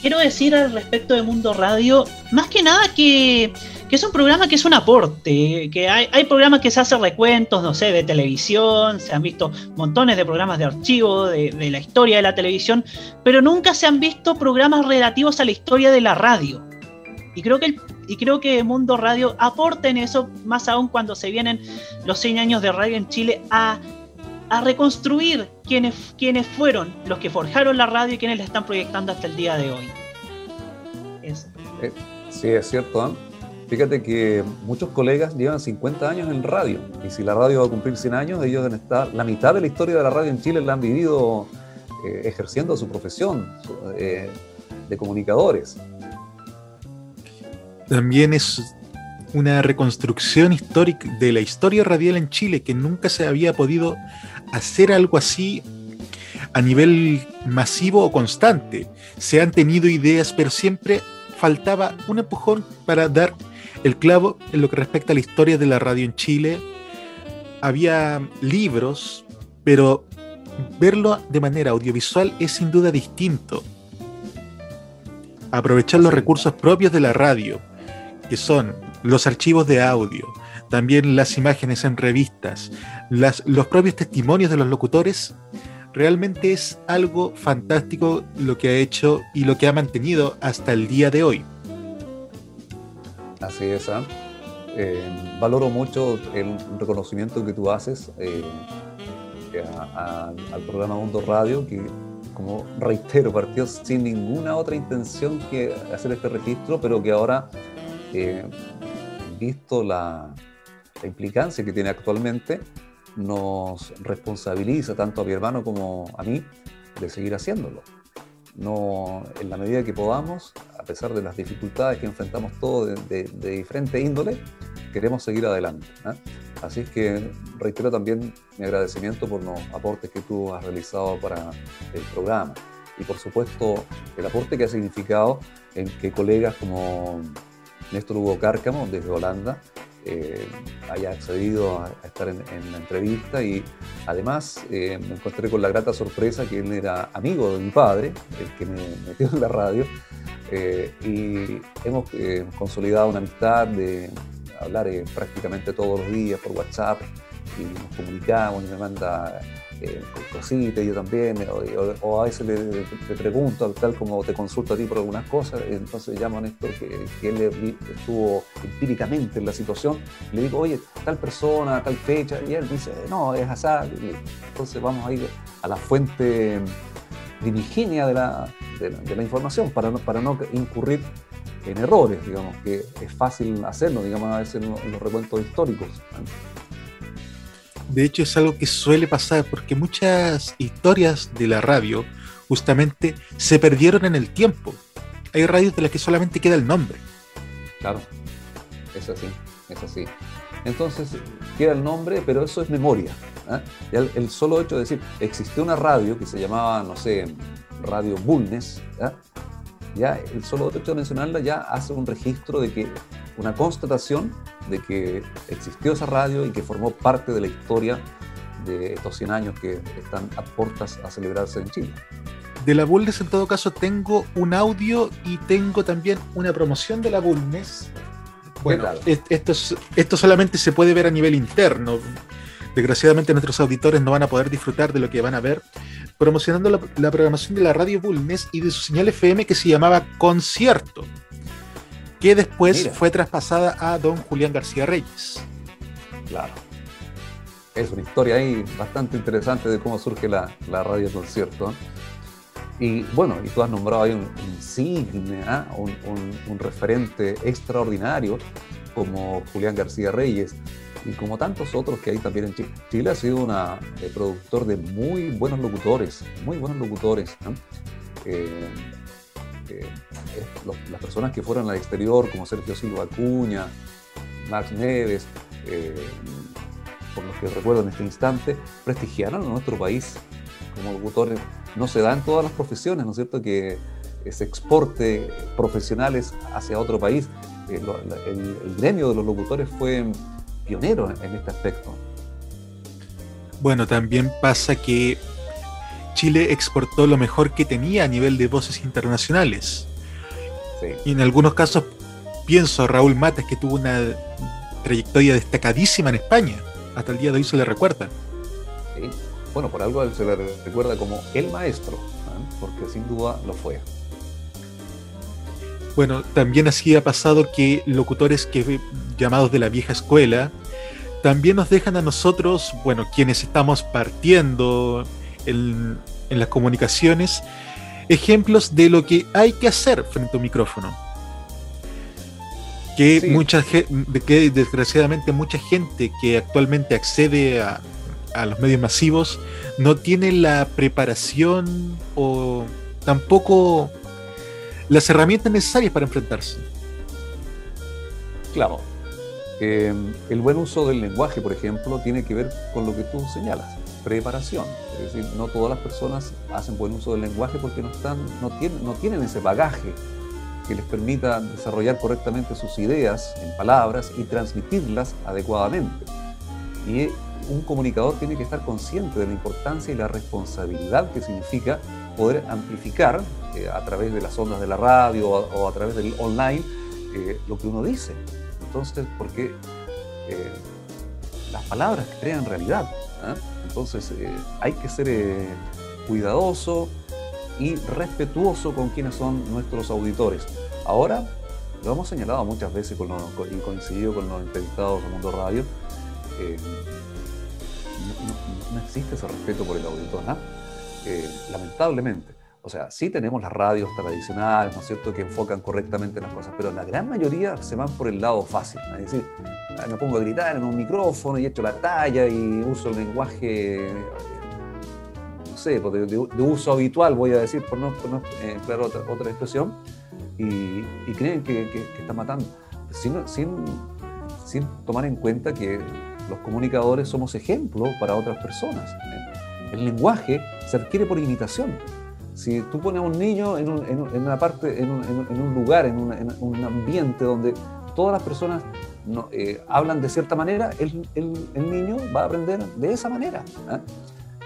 Quiero decir al respecto de Mundo Radio, más que nada que es un programa que es un aporte, que hay, programas que se hacen recuentos, no sé, de televisión, se han visto montones de programas de archivo de, la historia de la televisión, pero nunca se han visto programas relativos a la historia de la radio. Y creo que, y creo que Mundo Radio aporta en eso, más aún cuando se vienen los 100 años de radio en Chile, a, reconstruir quiénes, quiénes fueron los que forjaron la radio y quienes la están proyectando hasta el día de hoy. Eh, sí, es cierto. ¿eh? Fíjate que muchos colegas llevan 50 años en radio y si la radio va a cumplir 100 años, ellos deben estar, la mitad de la historia de la radio en Chile la han vivido eh, ejerciendo su profesión eh, de comunicadores. También es una reconstrucción histórica de la historia radial en Chile que nunca se había podido hacer algo así a nivel masivo o constante. Se han tenido ideas, pero siempre faltaba un empujón para dar el clavo en lo que respecta a la historia de la radio en Chile. Había libros, pero verlo de manera audiovisual es sin duda distinto. Aprovechar los recursos propios de la radio, que son los archivos de audio, también las imágenes en revistas, los propios testimonios de los locutores, realmente es algo fantástico lo que ha hecho y lo que ha mantenido hasta el día de hoy. Así es, ¿ah? eh, valoro mucho el reconocimiento que tú haces eh, al programa Mundo Radio, que como reitero, partió sin ninguna otra intención que hacer este registro, pero que ahora, eh, visto la, la implicancia que tiene actualmente, nos responsabiliza tanto a mi hermano como a mí de seguir haciéndolo no, en la medida que podamos, a pesar de las dificultades que enfrentamos todos de, diferente índole, queremos seguir adelante. ¿eh? Así es que reitero también mi agradecimiento por los aportes que tú has realizado para el programa y por supuesto el aporte que ha significado en que colegas como Néstor Hugo Cárcamo desde Holanda eh, haya accedido a, estar en, la entrevista y además eh, me encontré con la grata sorpresa que él era amigo de mi padre, el que me metió en la radio, eh, y hemos consolidado una amistad de hablar eh, prácticamente todos los días por WhatsApp y nos comunicamos y me manda eh, cositas, yo también, o, a veces le, pregunto, tal como te consulto a ti por algunas cosas, entonces llamo a Néstor que, que él estuvo empíricamente en la situación, le digo, oye, tal persona, tal fecha, y él dice, no, es así, entonces vamos a ir a la fuente primigenia de la, de la, información para no, para no incurrir en errores, digamos, que es fácil hacerlo, digamos, a veces en los recuentos históricos. De hecho, es algo que suele pasar porque muchas historias de la radio justamente se perdieron en el tiempo. Hay radios de las que solamente queda el nombre. Claro, es así, es así. Entonces, queda el nombre, pero eso es memoria. ¿eh? El, solo hecho de decir, existió una radio que se llamaba, no sé, Radio Bulnes, ¿eh? ya el solo hecho de mencionarla ya hace un registro de que, una constatación de que existió esa radio y que formó parte de la historia de estos 100 años que están a puertas a celebrarse en Chile. De la Bulnes, en todo caso, tengo un audio y tengo también una promoción de la Bulnes. Bueno, esto, esto solamente se puede ver a nivel interno. Desgraciadamente nuestros auditores no van a poder disfrutar de lo que van a ver, promocionando la, programación de la radio Bulnes y de su señal FM que se llamaba Concierto, que después fue traspasada a don Julián García Reyes. Claro. Es una historia ahí bastante interesante de cómo surge la, radio Concierto. Y bueno, y tú has nombrado ahí un insigne, ¿ah? un, un, referente extraordinario como Julián García Reyes y como tantos otros que hay también en Chile. Chile ha sido un eh, productor de muy buenos locutores, muy buenos locutores. Eh, eh, las personas que fueron al exterior, como Sergio Silva Acuña, Max Neves, por los que recuerdo en este instante, prestigiaron a nuestro país como locutores. No se da en todas las profesiones, ¿no es cierto?, que se exporte profesionales hacia otro país. el gremio de los locutores fue pionero en este aspecto. Bueno, también pasa que Chile exportó lo mejor que tenía a nivel de voces internacionales. Y en algunos casos pienso a Raúl Mates, que tuvo una trayectoria destacadísima en España. Hasta el día de hoy se le recuerda. Bueno, por algo se le recuerda como el maestro, porque sin duda lo fue. Bueno, también así ha pasado que locutores que llamados de la vieja escuela también nos dejan a nosotros, bueno, quienes estamos partiendo en, las comunicaciones, ejemplos de lo que hay que hacer frente a un micrófono. Que, mucha, que desgraciadamente mucha gente que actualmente accede a, a los medios masivos no tiene la preparación o tampoco las herramientas necesarias para enfrentarse. Claro, eh, el buen uso del lenguaje, por ejemplo, tiene que ver con lo que tú señalas, preparación. Es decir, no todas las personas hacen buen uso del lenguaje porque no, tienen, ese bagaje que les permita desarrollar correctamente sus ideas en palabras y transmitirlas adecuadamente. Y un comunicador tiene que estar consciente de la importancia y la responsabilidad que significa poder amplificar eh, a través de las ondas de la radio o, a través del online eh, lo que uno dice. Entonces, porque eh, las palabras crean realidad. Entonces, eh, hay que ser eh, cuidadoso y respetuoso con quienes son nuestros auditores. Ahora, lo hemos señalado muchas veces con y coincidido con los entrevistados de Mundo Radio, no, existe ese respeto por el auditor, ¿ah? lamentablemente. O sea, sí tenemos las radios tradicionales, ¿no es cierto?, que enfocan correctamente las cosas, pero la gran mayoría se van por el lado fácil. Es decir, ah, me pongo a gritar en un micrófono y echo la talla y uso el lenguaje, no sé, pues, de, uso habitual, voy a decir, por no, eh, emplear otra, otra expresión, y, creen que, que, están matando, sin, sin, sin tomar en cuenta que los comunicadores somos ejemplos para otras personas. El lenguaje se adquiere por imitación. Si tú pones a un niño en, una parte, en un, lugar, en, un ambiente donde todas las personas eh, hablan de cierta manera, el, niño va a aprender de esa manera. ¿ah?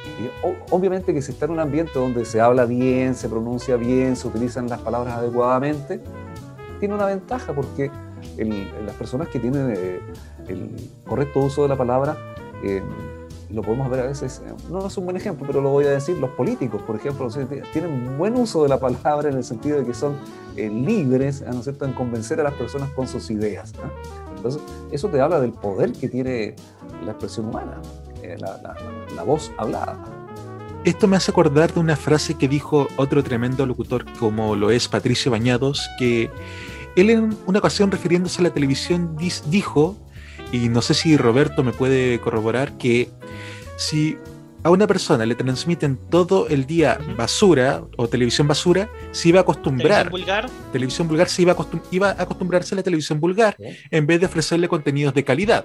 Y obviamente que si está en un ambiente donde se habla bien, se pronuncia bien, se utilizan las palabras adecuadamente, tiene una ventaja porque las personas que tienen eh, el correcto uso de la palabra, eh, lo podemos ver a veces, no es un buen ejemplo, pero lo voy a decir, los políticos, por ejemplo, tienen buen uso de la palabra en el sentido de que son libres, ¿no es cierto?, en convencer a las personas con sus ideas. Entonces, eso te habla del poder que tiene la expresión humana, la voz hablada. Esto me hace acordar de una frase que dijo otro tremendo locutor como lo es Patricio Bañados, que él en una ocasión refiriéndose a la televisión dijo, y no sé si Roberto me puede corroborar, que si a una persona le transmiten todo el día basura o televisión basura, se iba a acostumbrar. ¿Televisión vulgar? Televisión vulgar se iba a, iba a acostumbrarse a la televisión vulgar en vez de ofrecerle contenidos de calidad.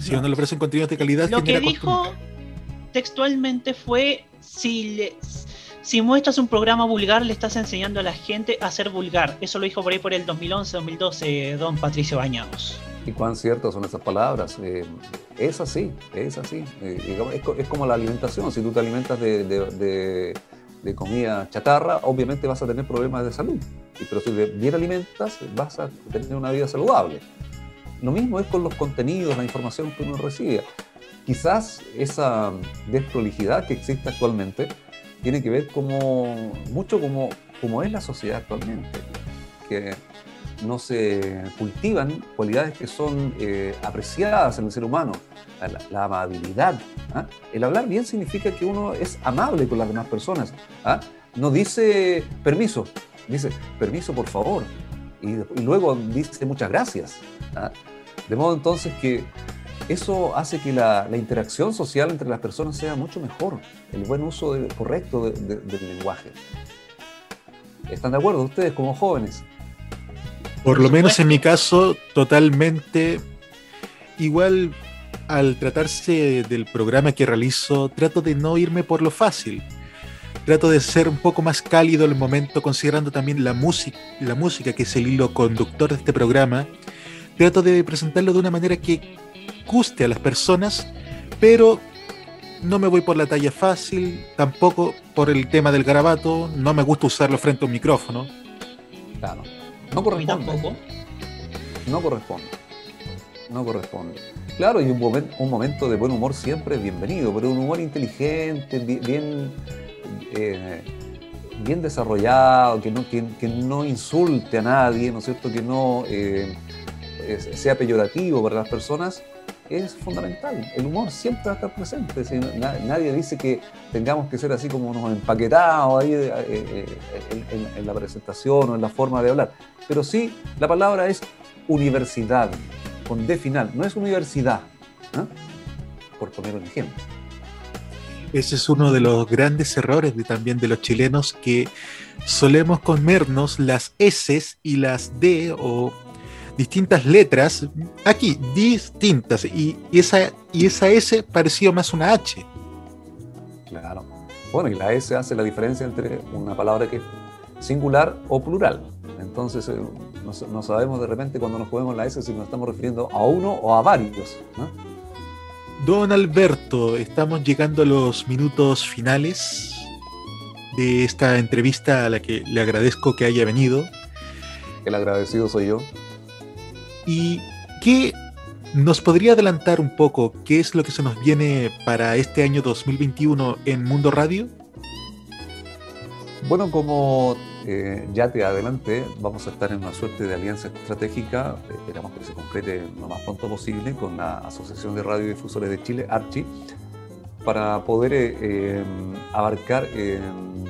Si uno le ofrece contenidos de calidad, lo que dijo textualmente fue si si muestras un programa vulgar le estás enseñando a la gente a ser vulgar. Eso lo dijo por ahí por el 2011-2012 don Patricio Bañados. Y cuán ciertas son esas palabras. Eh, es así, es así. Eh, es, como la alimentación. Si tú te alimentas de, comida chatarra, obviamente vas a tener problemas de salud. Pero si bien alimentas, vas a tener una vida saludable. Lo mismo es con los contenidos, la información que uno recibe quizás esa desprolijidad que existe actualmente tiene que ver mucho como, como es la sociedad actualmente, que no se cultivan cualidades que son eh, apreciadas en el ser humano, la, amabilidad. ¿ah? El hablar bien significa que uno es amable con las demás personas. ¿ah? No dice permiso, dice permiso por favor, y, luego dice muchas gracias. ¿ah? De modo entonces que eso hace que la, interacción social entre las personas sea mucho mejor, el buen uso correcto del lenguaje. ¿Están de acuerdo ustedes como jóvenes? Por lo menos en mi caso, totalmente igual al tratarse del programa que realizo, trato de no irme por lo fácil. Trato de ser un poco más cálido en el momento, considerando también la música, la música que es el hilo conductor de este programa. Trato de presentarlo de una manera que guste a las personas, pero no me voy por la talla fácil, tampoco por el tema del garabato, no me gusta usarlo frente a un micrófono. Claro, no corresponde. No corresponde. No corresponde. Claro, y un, un momento de buen humor siempre es bienvenido, pero un humor inteligente, bien, eh, bien desarrollado, que no, que, no insulte a nadie, ¿no es cierto? Que no eh, sea peyorativo para las personas, es fundamental. El humor siempre va a estar presente. nadie dice que tengamos que ser así como unos empaquetados ahí eh, eh, en, la presentación o en la forma de hablar. Pero sí, la palabra es universidad, con D final. No es universidad, por poner un ejemplo. Ese es uno de los grandes errores de, también de los chilenos que solemos comernos las S y las D o distintas letras, aquí, distintas, y, esa, y esa S parecía más una H. Claro. Bueno, y la S hace la diferencia entre una palabra que es singular o plural. Entonces, eh, no, sabemos de repente cuando nos ponemos la S si nos estamos refiriendo a uno o a varios. Don Alberto, estamos llegando a los minutos finales de esta entrevista a la que le agradezco que haya venido. El agradecido soy yo. ¿Y qué nos podría adelantar un poco qué es lo que se nos viene para este año 2021 en Mundo Radio? Bueno, como eh, ya te adelanté, vamos a estar en una suerte de alianza estratégica, esperamos que se concrete lo más pronto posible con la Asociación de Radiodifusores de Chile, ARCHI, para poder eh, em, abarcar em,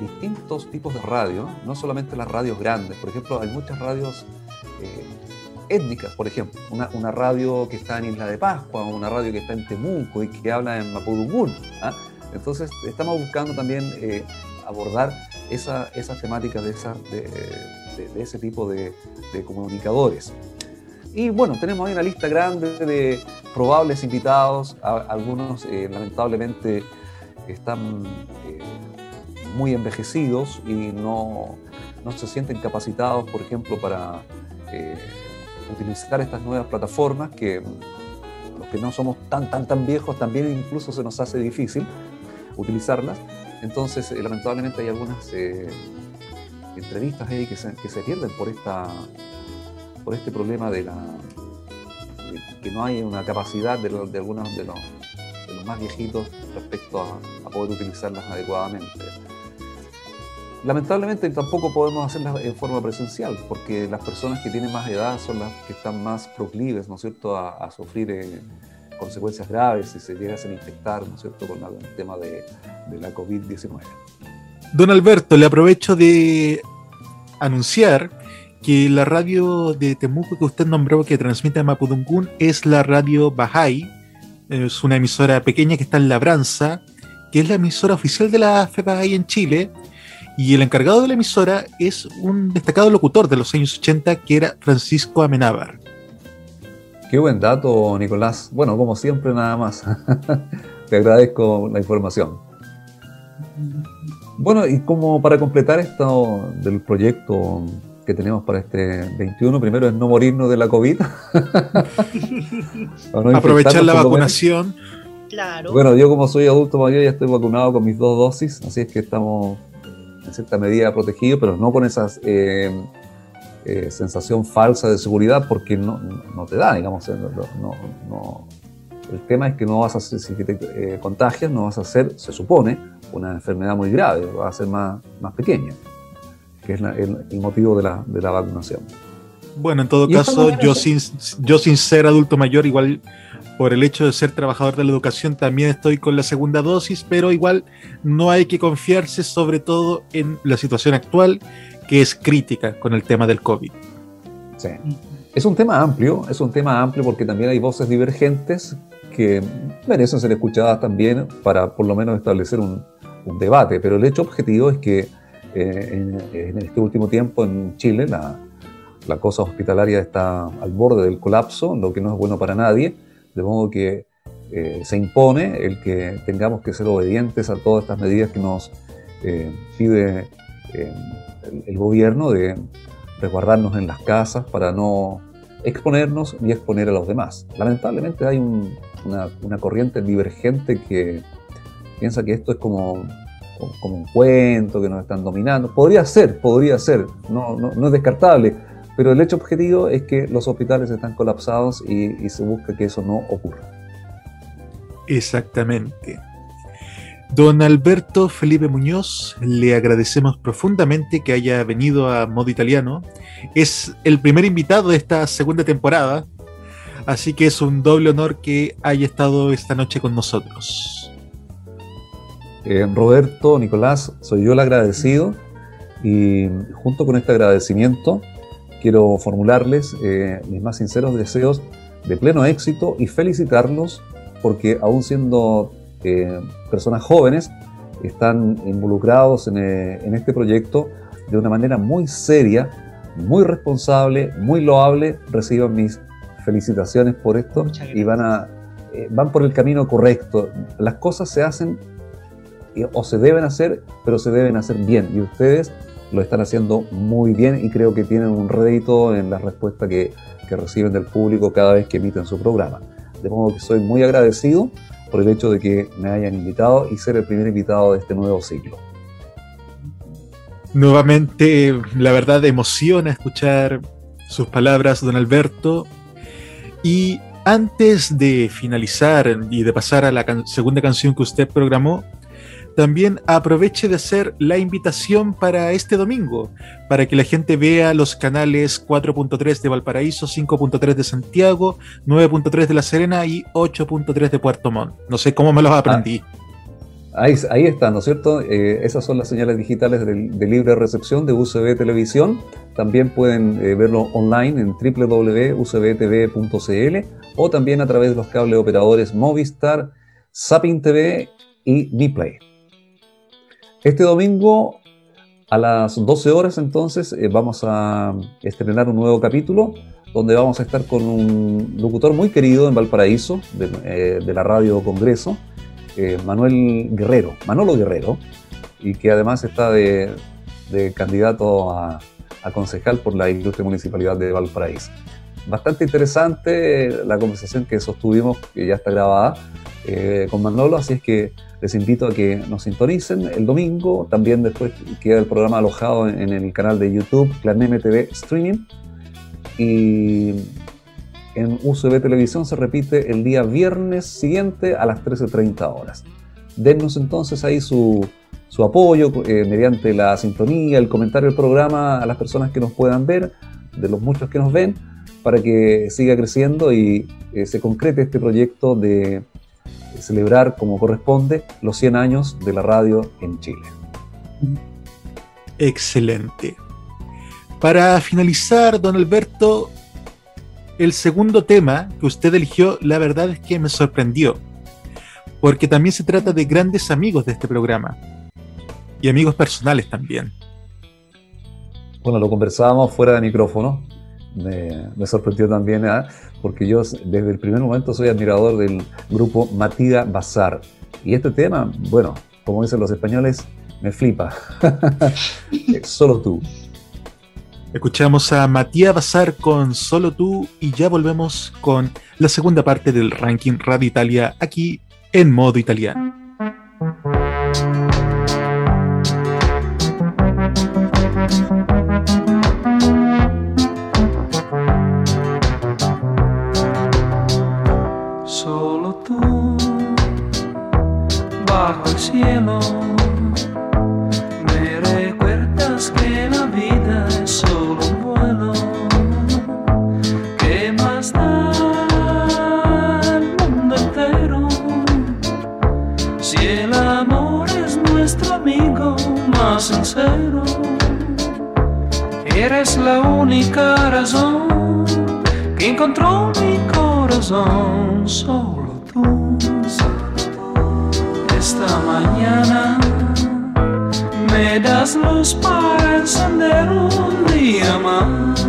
distintos tipos de radio, no solamente las radios grandes, por ejemplo, hay muchas radios eh, étnicas, por ejemplo, una, radio que está en Isla de Pascua, una radio que está en Temuco y que habla en Mapudungún. ¿ah? Entonces, estamos buscando también eh, abordar esa, esas temáticas de, de, ese tipo de, comunicadores. Y bueno, tenemos ahí una lista grande de probables invitados, algunos eh, lamentablemente están muy envejecidos y no, no se sienten capacitados, por ejemplo, para eh, utilizar estas nuevas plataformas que los que no somos tan, tan, tan viejos también incluso se nos hace difícil utilizarlas. Entonces, eh, lamentablemente hay algunas eh, entrevistas ahí que se, que se pierden por esta por este problema de la que no hay una capacidad de, algunos de los, de los, más viejitos respecto a, poder utilizarlas adecuadamente. Lamentablemente tampoco podemos hacerlas en forma presencial, porque las personas que tienen más edad son las que están más proclives, ¿no es cierto?, a, sufrir eh, consecuencias graves si se llegasen a infectar, ¿no es cierto?, con el tema de, la COVID-19. Don Alberto, le aprovecho de anunciar que la radio de Temuco que usted nombró que transmite a Mapudungún es la radio Bajay, es una emisora pequeña que está en Labranza, que es la emisora oficial de la FEBAI en Chile, y el encargado de la emisora es un destacado locutor de los años 80 que era Francisco Amenábar. Qué buen dato, Nicolás. Bueno, como siempre, nada más. Te agradezco la información. Bueno, y como para completar esto del proyecto que tenemos para este 21, primero es no morirnos de la COVID. no Aprovechar la vacunación. Claro. Bueno, yo como soy adulto mayor ya estoy vacunado con mis dos dosis, así es que estamos en cierta medida protegidos, pero no con esa eh, eh, sensación falsa de seguridad porque no, no te da, digamos. No, no, el tema es que no vas a ser, si te eh, contagias, no vas a ser, se supone, una enfermedad muy grave, va a ser más, más pequeña que es el, el, motivo de la, de la, vacunación. Bueno, en todo caso, yo sin, yo sin ser adulto mayor, igual por el hecho de ser trabajador de la educación, también estoy con la segunda dosis, pero igual no hay que confiarse sobre todo en la situación actual, que es crítica con el tema del COVID. Sí. Es un tema amplio, es un tema amplio porque también hay voces divergentes que merecen ser escuchadas también para por lo menos establecer un, un debate, pero el hecho objetivo es que eh, en, este último tiempo en Chile la, la, cosa hospitalaria está al borde del colapso, lo que no es bueno para nadie, de modo que eh, se impone el que tengamos que ser obedientes a todas estas medidas que nos eh, pide el, el, gobierno de resguardarnos en las casas para no exponernos ni exponer a los demás. Lamentablemente hay un, una, corriente divergente que piensa que esto es como como un cuento, que nos están dominando. Podría ser, podría ser, no, no, es descartable, pero el hecho objetivo es que los hospitales están colapsados y, y se busca que eso no ocurra. Exactamente. Don Alberto Felipe Muñoz, le agradecemos profundamente que haya venido a Modo Italiano. Es el primer invitado de esta segunda temporada, así que es un doble honor que haya estado esta noche con nosotros. Eh, Roberto, Nicolás, soy yo el agradecido y junto con este agradecimiento quiero formularles eh, mis más sinceros deseos de pleno éxito y felicitarlos porque aún siendo eh, personas jóvenes están involucrados en, en, este proyecto de una manera muy seria, muy responsable, muy loable. Reciban mis felicitaciones por esto y van, a, van por el camino correcto. Las cosas se hacen o se deben hacer, pero se deben hacer bien. Y ustedes lo están haciendo muy bien y creo que tienen un rédito en la respuesta que, que reciben del público cada vez que emiten su programa. De modo que soy muy agradecido por el hecho de que me hayan invitado y ser el primer invitado de este nuevo ciclo. Nuevamente, la verdad, emociona escuchar sus palabras, don Alberto. Y antes de finalizar y de pasar a la segunda canción que usted programó, también aproveche de hacer la invitación para este domingo, para que la gente vea los canales 4.3 de Valparaíso, 5.3 de Santiago, 9.3 de La Serena y 8.3 de Puerto Montt. No sé cómo me los aprendí. Ah, ahí, ahí ¿no es cierto? Eh, esas son las señales digitales de, libre recepción de UCB Televisión. También pueden eh, verlo online en www.ucbtv.cl o también a través de los cables operadores Movistar, Zapping TV y Niplay. Este domingo a las 12 horas entonces eh, vamos a estrenar un nuevo capítulo donde vamos a estar con un locutor muy querido en Valparaíso, de, eh, la radio Congreso, eh, Manuel Guerrero, Manolo Guerrero, y que además está de, de candidato a, a, concejal por la Ilustre Municipalidad de Valparaíso. Bastante interesante la conversación que sostuvimos, que ya está grabada, eh, con Manolo, así es que les invito a que nos sintonicen el domingo. También después queda el programa alojado en, el canal de YouTube, Clan MTV Streaming. Y en UCB Televisión se repite el día viernes siguiente a las 13.30 horas. Dennos entonces ahí su, su apoyo eh, mediante la sintonía, el comentario del programa a las personas que nos puedan ver, de los muchos que nos ven, para que siga creciendo y eh, se concrete este proyecto de celebrar como corresponde los 100 años de la radio en Chile. Excelente. Para finalizar, don Alberto, el segundo tema que usted eligió, la verdad es que me sorprendió, porque también se trata de grandes amigos de este programa y amigos personales también. Bueno, lo conversábamos fuera de micrófono. Me, sorprendió también, ¿ah? Porque yo desde el primer momento soy admirador del grupo Matida Bazar. Y este tema, bueno, como dicen los españoles, me flipa. Solo tú. Escuchamos a Matías Bazar con Solo tú y ya volvemos con la segunda parte del ranking Radio Italia aquí en modo italiano. Eres la única razón que encontró mi corazón, solo tú. Esta mañana me das luz para encender un día más.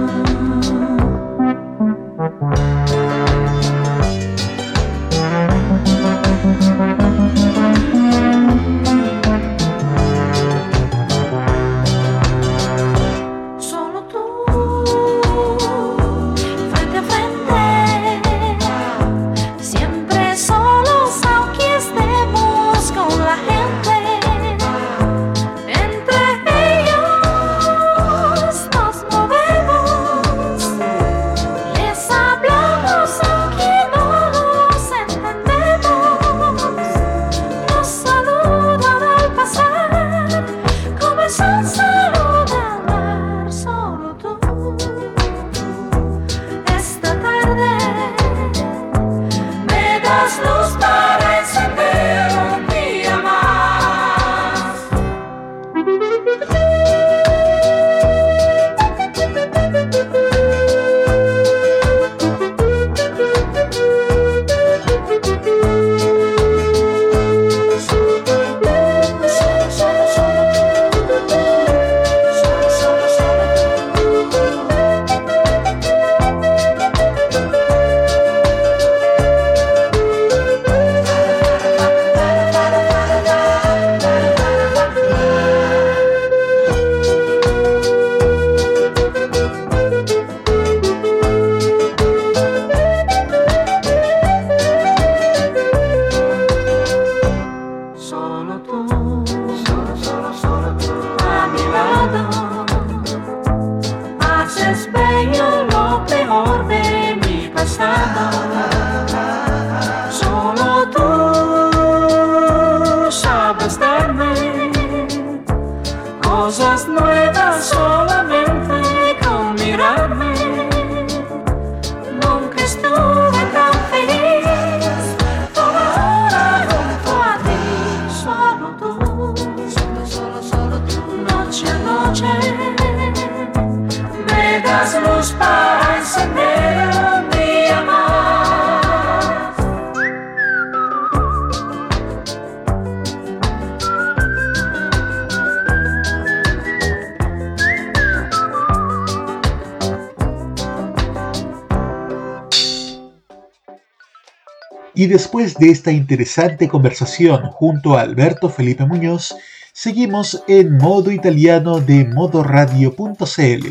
Después de esta interesante conversación junto a Alberto Felipe Muñoz, seguimos en modo italiano de modoradio.cl,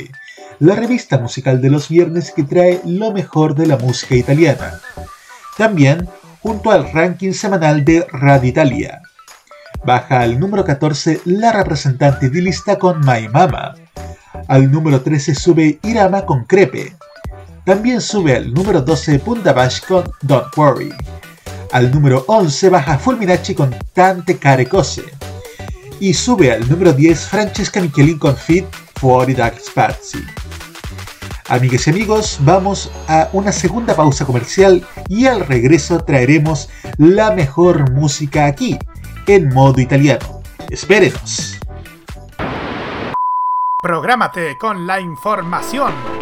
la revista musical de los viernes que trae lo mejor de la música italiana. También junto al ranking semanal de Radio Italia. Baja al número 14 la representante de lista con My Mama. Al número 13 sube Irama con Crepe. También sube al número 12 Pundabash con Don't Worry. Al número 11 baja Fulminachi con Tante Care Cose. Y sube al número 10 Francesca Michelin con Fit Fuori da Spazio. Amigas y amigos, vamos a una segunda pausa comercial y al regreso traeremos la mejor música aquí, en modo italiano. Espérenos. Prográmate con la información.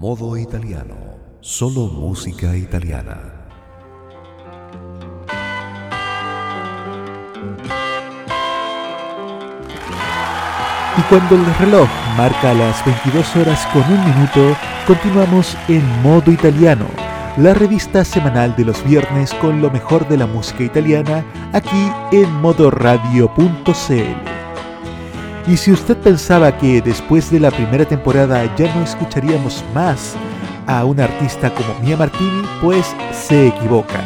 Modo italiano. Solo música italiana. Y cuando el reloj marca las 22 horas con un minuto, continuamos en modo italiano, la revista semanal de los viernes con lo mejor de la música italiana aquí en modoradio.cl. Y si usted pensaba que después de la primera temporada ya no escucharíamos más a un artista como Mia Martini, pues se equivoca.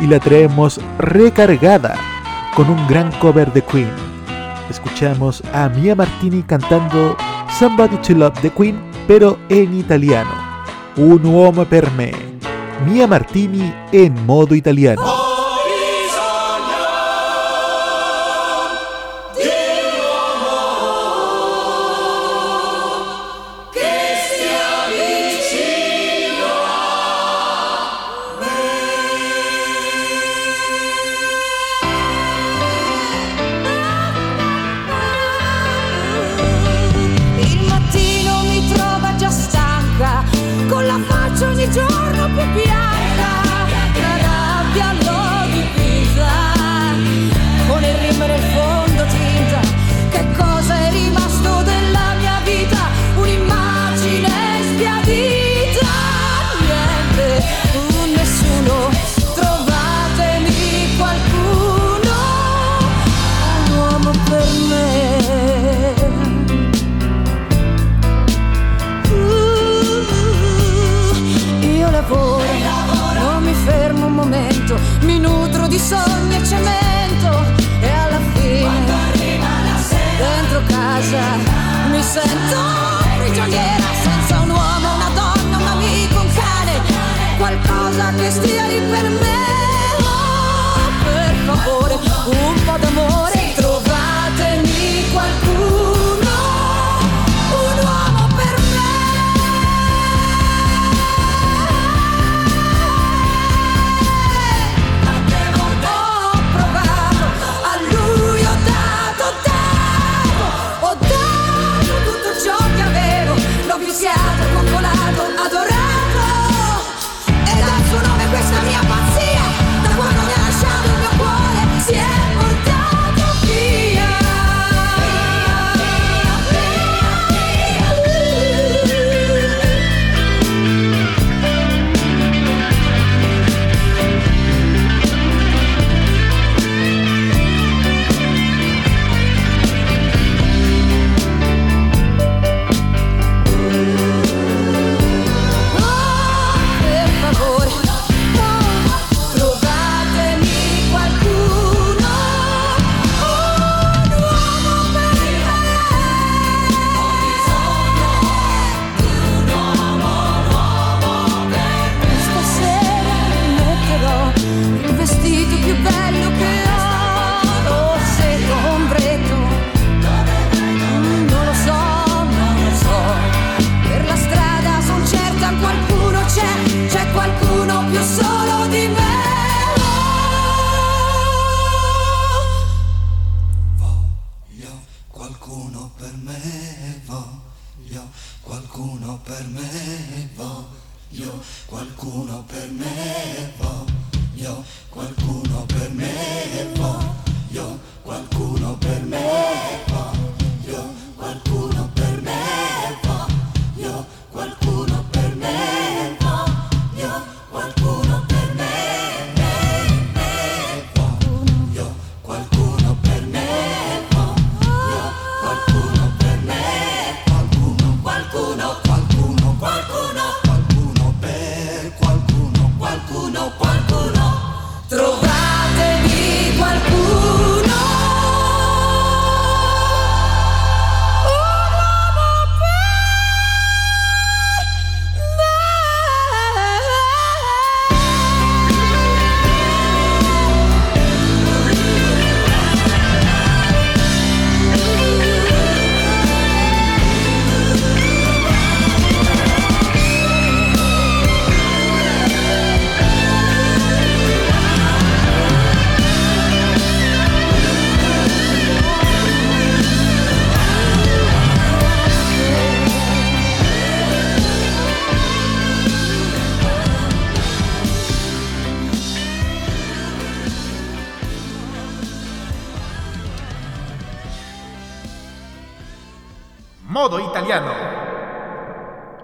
Y la traemos recargada con un gran cover de Queen. Escuchamos a Mia Martini cantando Somebody to Love the Queen, pero en italiano. Un uomo per me. Mia Martini en modo italiano.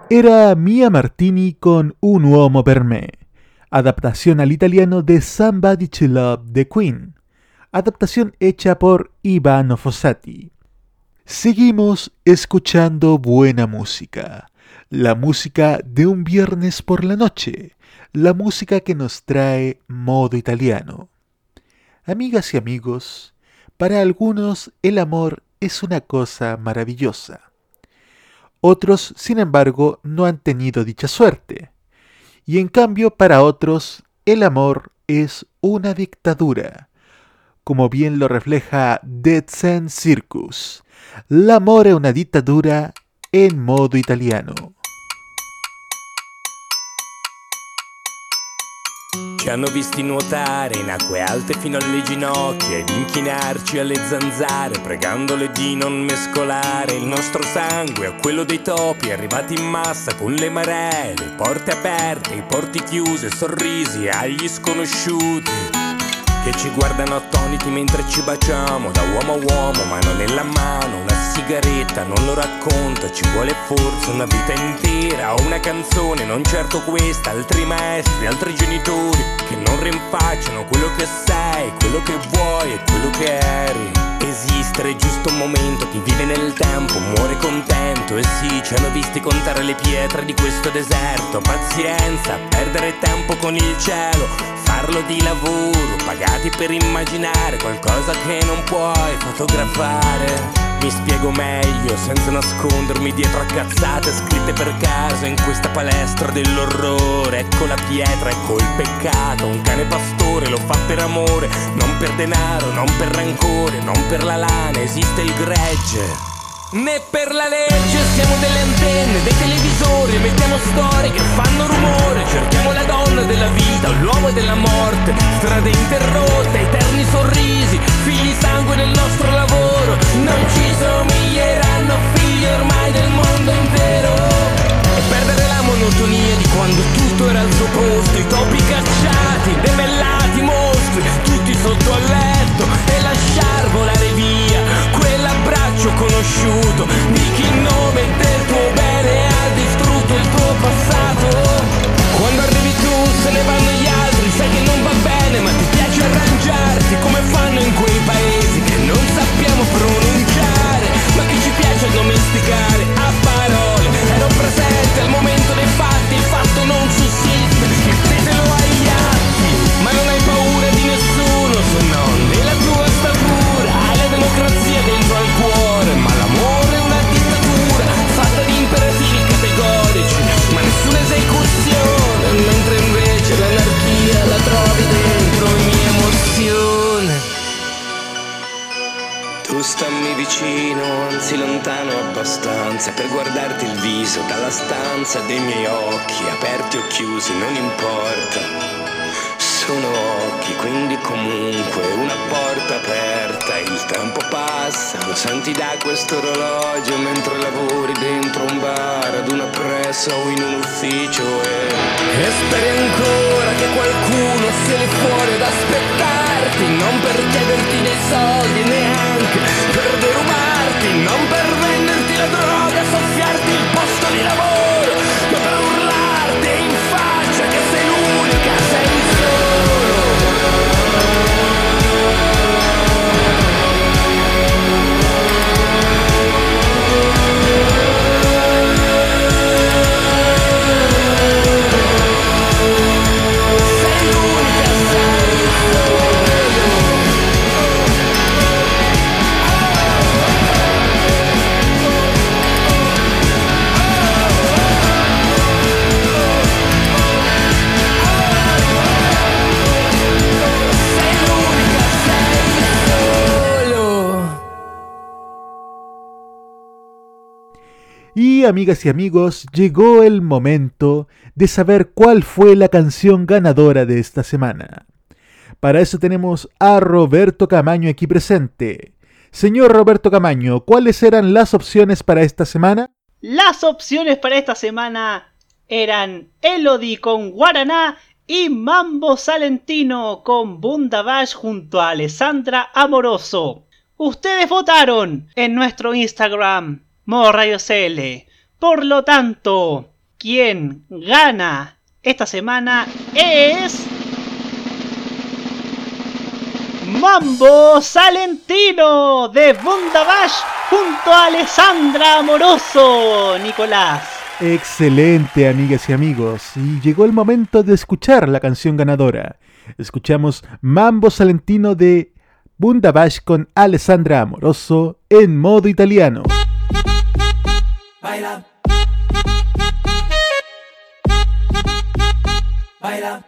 Era Mia Martini con Un uomo per me, adaptación al italiano de Somebody to Love the Queen, adaptación hecha por Ivano Fossati. Seguimos escuchando buena música, la música de un viernes por la noche, la música que nos trae modo italiano. Amigas y amigos, para algunos el amor es una cosa maravillosa otros, sin embargo, no han tenido dicha suerte. Y en cambio, para otros, el amor es una dictadura, como bien lo refleja Dead Zen Circus. L'amore è una dictadura en modo italiano. Ci hanno visti nuotare in acque alte fino alle ginocchia ed inchinarci alle zanzare, pregandole di non mescolare il nostro sangue a quello dei topi, arrivati in massa con le maree, le porte aperte, i porti chiusi, sorrisi agli sconosciuti che ci guardano attoniti mentre ci baciamo da uomo a uomo, mano nella mano, una sigaretta, non lo racconta, ci vuole forse una vita intera o una canzone, non certo questa, altri maestri, altri genitori che non rinfacciano quello che sei, quello che vuoi e quello che eri. Esistere giusto un momento, chi vive nel tempo muore contento e sì, ci hanno visti contare le pietre di questo deserto, pazienza, perdere tempo con il cielo, farlo di lavoro, pagati per immaginare qualcosa che non puoi fotografare. Mi spiego meglio senza nascondermi dietro a cazzate scritte per caso in questa palestra dell'orrore. Ecco la pietra, ecco il peccato. Un cane pastore lo fa per amore, non per denaro, non per rancore, non per la lana, esiste il gregge. Né per la legge siamo delle antenne, dei televisori, mettiamo storie che fanno rumore, cerchiamo la donna della vita, l'uomo e della morte, strade interrotte, eterni sorrisi, figli sangue nel nostro lavoro, non ci somiglieranno figli ormai del mondo intero. E perdere la monotonia di quando tutto era al suo posto, i topi cacciati, debellati, mostri, tutti sotto al letto e lasciar volare l'abbraccio conosciuto di in nome del tuo bene ha distrutto il tuo passato. Quando arrivi tu se ne vanno gli altri, sai che non va bene, ma ti piace arrangiarti come fanno in quei paesi che non sappiamo pronunciare, ma che ci piace domesticare a Stammi vicino, anzi lontano abbastanza Per guardarti il viso dalla stanza dei miei occhi Aperti o chiusi, non importa Sono occhi quindi comunque una porta aperta, il tempo passa, lo senti da questo orologio mentre lavori dentro un bar, ad una pressa o in un ufficio e, e speri ancora che qualcuno sia lì fuori ad aspettarti, non per chiederti dei soldi neanche per derubarti, non per venderti la droga, soffiarti il posto di lavoro, Amigas y amigos, llegó el momento de saber cuál fue la canción ganadora de esta semana. Para eso tenemos a Roberto Camaño aquí presente. Señor Roberto Camaño, ¿cuáles eran las opciones para esta semana? Las opciones para esta semana eran Elodie con Guaraná y Mambo Salentino con Bundabash junto a Alessandra Amoroso. Ustedes votaron en nuestro Instagram, Modo. Por lo tanto, quien gana esta semana es... Mambo Salentino de Bundabash junto a Alessandra Amoroso, Nicolás. Excelente, amigas y amigos. Y llegó el momento de escuchar la canción ganadora. Escuchamos Mambo Salentino de Bundabash con Alessandra Amoroso en modo italiano. Baila. Baila.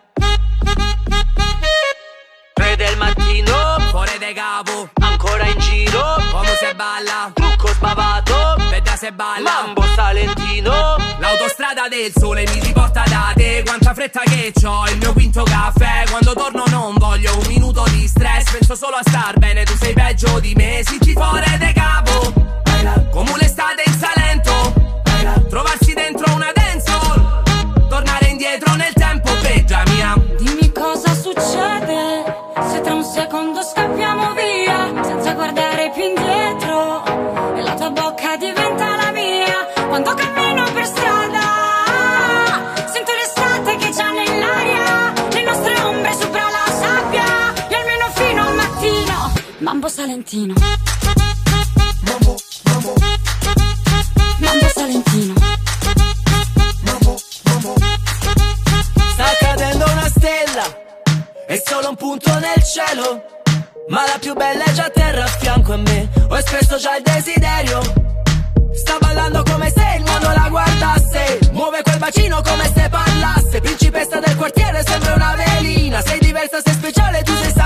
3 del mattino, fuori de capo, ancora in giro, come se balla, trucco sbavato, veda se balla, mambo salentino, l'autostrada del sole mi riporta da te, quanta fretta che ho, il mio quinto caffè, quando torno non voglio un minuto di stress, penso solo a star bene, tu sei peggio di me, si fuori de capo, come un'estate in Salento, trovarsi dentro una dancehall, tornare indietro nel tempo, peggia mia. Dimmi cosa succede se tra un secondo scappiamo via senza guardare più indietro e la tua bocca diventa la mia. Quando cammino per strada sento l'estate che già nell'aria le nostre ombre sopra la sabbia e almeno fino al mattino mambo salentino. Mambo salentino è solo un punto nel cielo. Ma la più bella è già a terra a fianco a me. Ho espresso già il desiderio. Sta ballando come se il mondo la guardasse. Muove quel bacino come se parlasse. Principessa del quartiere, sembra una velina. Sei diversa, sei speciale, tu sei salentina.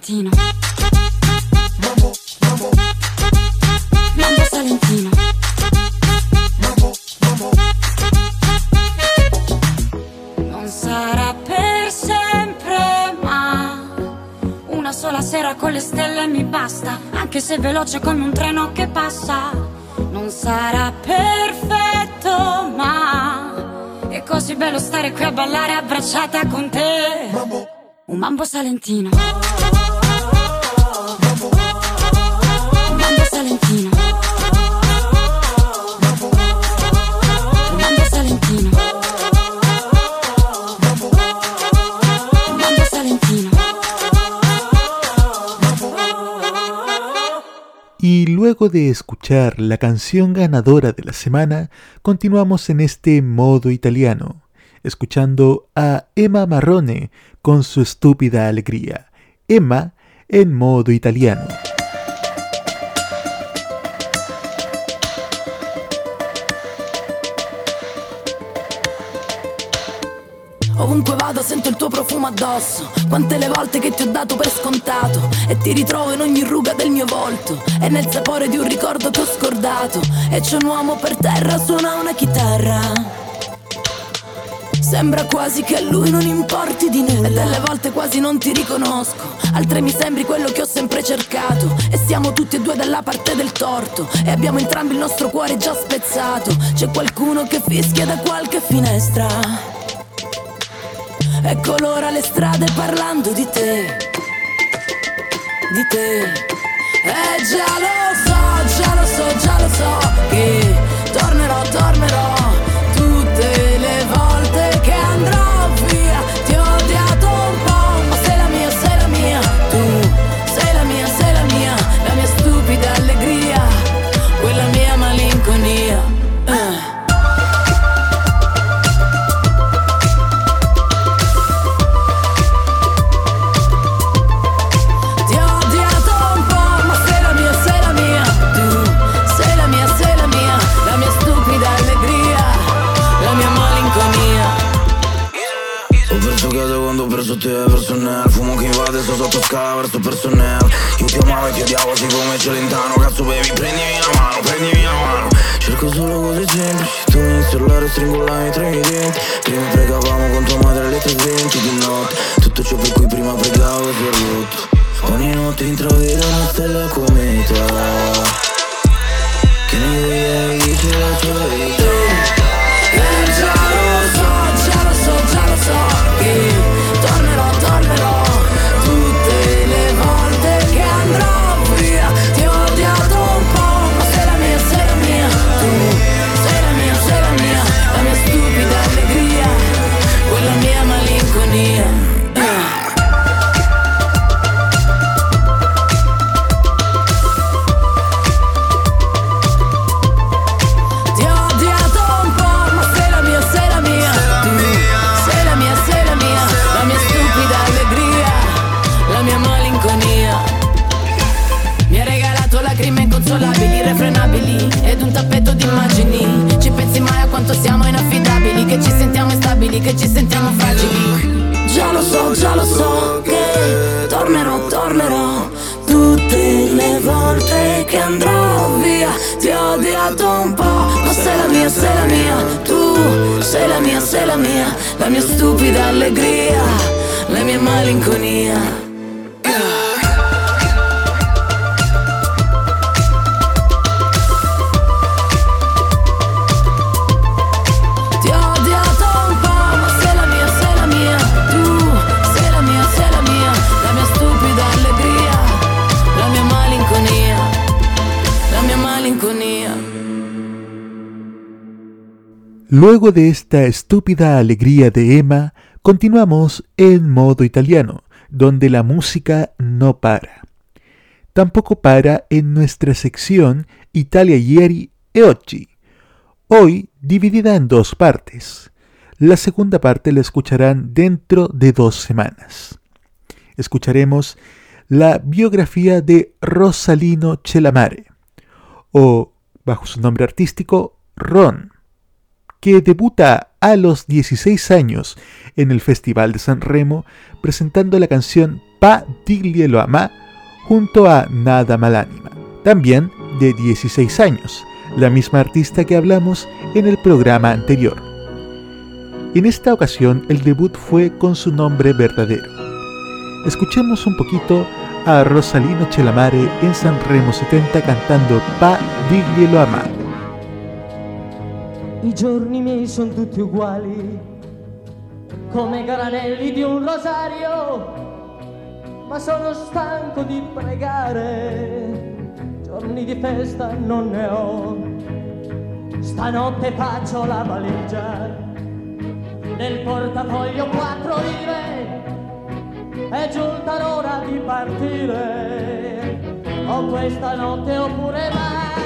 Mambo salentino mambo salentino Non sarà per sempre, ma una sola sera con le stelle mi basta, anche se veloce come un treno che passa. Non sarà perfetto, ma è così bello stare qui a ballare abbracciata con te. Un mambo salentino. Luego de escuchar la canción ganadora de la semana, continuamos en este modo italiano, escuchando a Emma Marrone con su estúpida alegría. Emma en modo italiano. Ovunque vado sento il tuo profumo addosso. Quante le volte che ti ho dato per scontato. E ti ritrovo in ogni ruga del mio volto. E nel sapore di un ricordo che ho scordato. E c'è un uomo per terra, suona una chitarra. Sembra quasi che a lui non importi di nulla E delle volte quasi non ti riconosco Altre mi sembri quello che ho sempre cercato E siamo tutti e due dalla parte del torto E abbiamo entrambi il nostro cuore già spezzato C'è qualcuno che fischia da qualche finestra E colora le strade parlando di te. Di te. E già lo so, già lo so, già lo so scala verso personale Io ti amavo e ti odiavo siccome Celentano. Cazzo bevi, prendimi la mano, prendimi la mano. Cerco solo cose semplici Tu mi urlare, stringo la mia tra i denti. Prima pregavamo con tua madre alle 3.20 di notte. Tutto ciò per cui prima pregavo è rotto Ogni notte intravedo una stella cometa Che nei miei dice la sua vita sei la mia, sei la mia La mia stupida allegria La mia malinconia Luego de esta estúpida alegría de Emma, continuamos en modo italiano, donde la música no para. Tampoco para en nuestra sección Italia ieri e oggi, hoy dividida en dos partes. La segunda parte la escucharán dentro de dos semanas. Escucharemos la biografía de Rosalino Celamare, o bajo su nombre artístico Ron, que debuta a los 16 años en el Festival de San Remo presentando la canción Pa diglielo a ma junto a Nada Malánima, también de 16 años, la misma artista que hablamos en el programa anterior. En esta ocasión el debut fue con su nombre verdadero. Escuchemos un poquito a Rosalino Celamare en San Remo 70 cantando Pa diglielo a ma. I giorni miei sono tutti uguali, come granelli di un rosario, ma sono stanco di pregare, giorni di festa non ne ho. Stanotte faccio la valigia, nel portafoglio quattro lire, è giunta l'ora di partire, o questa notte oppure mai.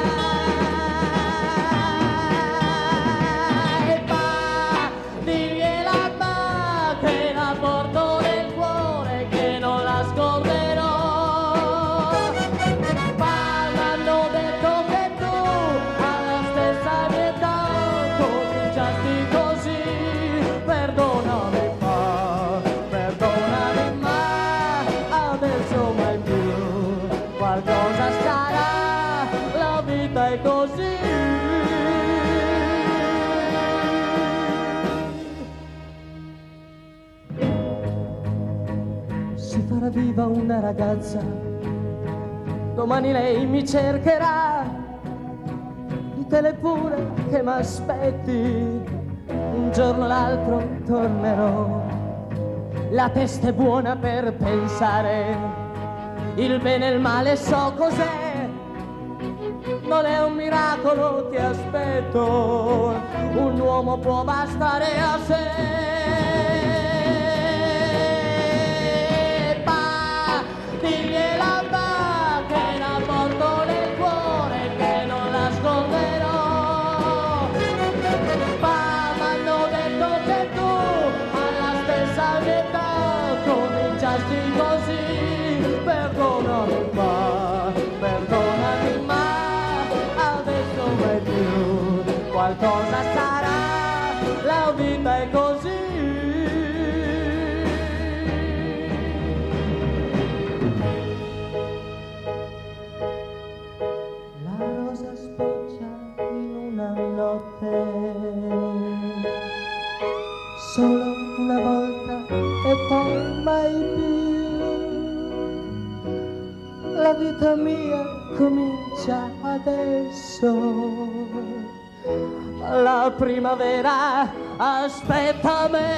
Viva una ragazza, domani lei mi cercherà, ditele pure che mi aspetti, un giorno o l'altro tornerò, la testa è buona per pensare, il bene e il male so cos'è, non è un miracolo ti aspetto, un uomo può bastare a sé. Vita mia comincia adesso, la primavera aspetta me.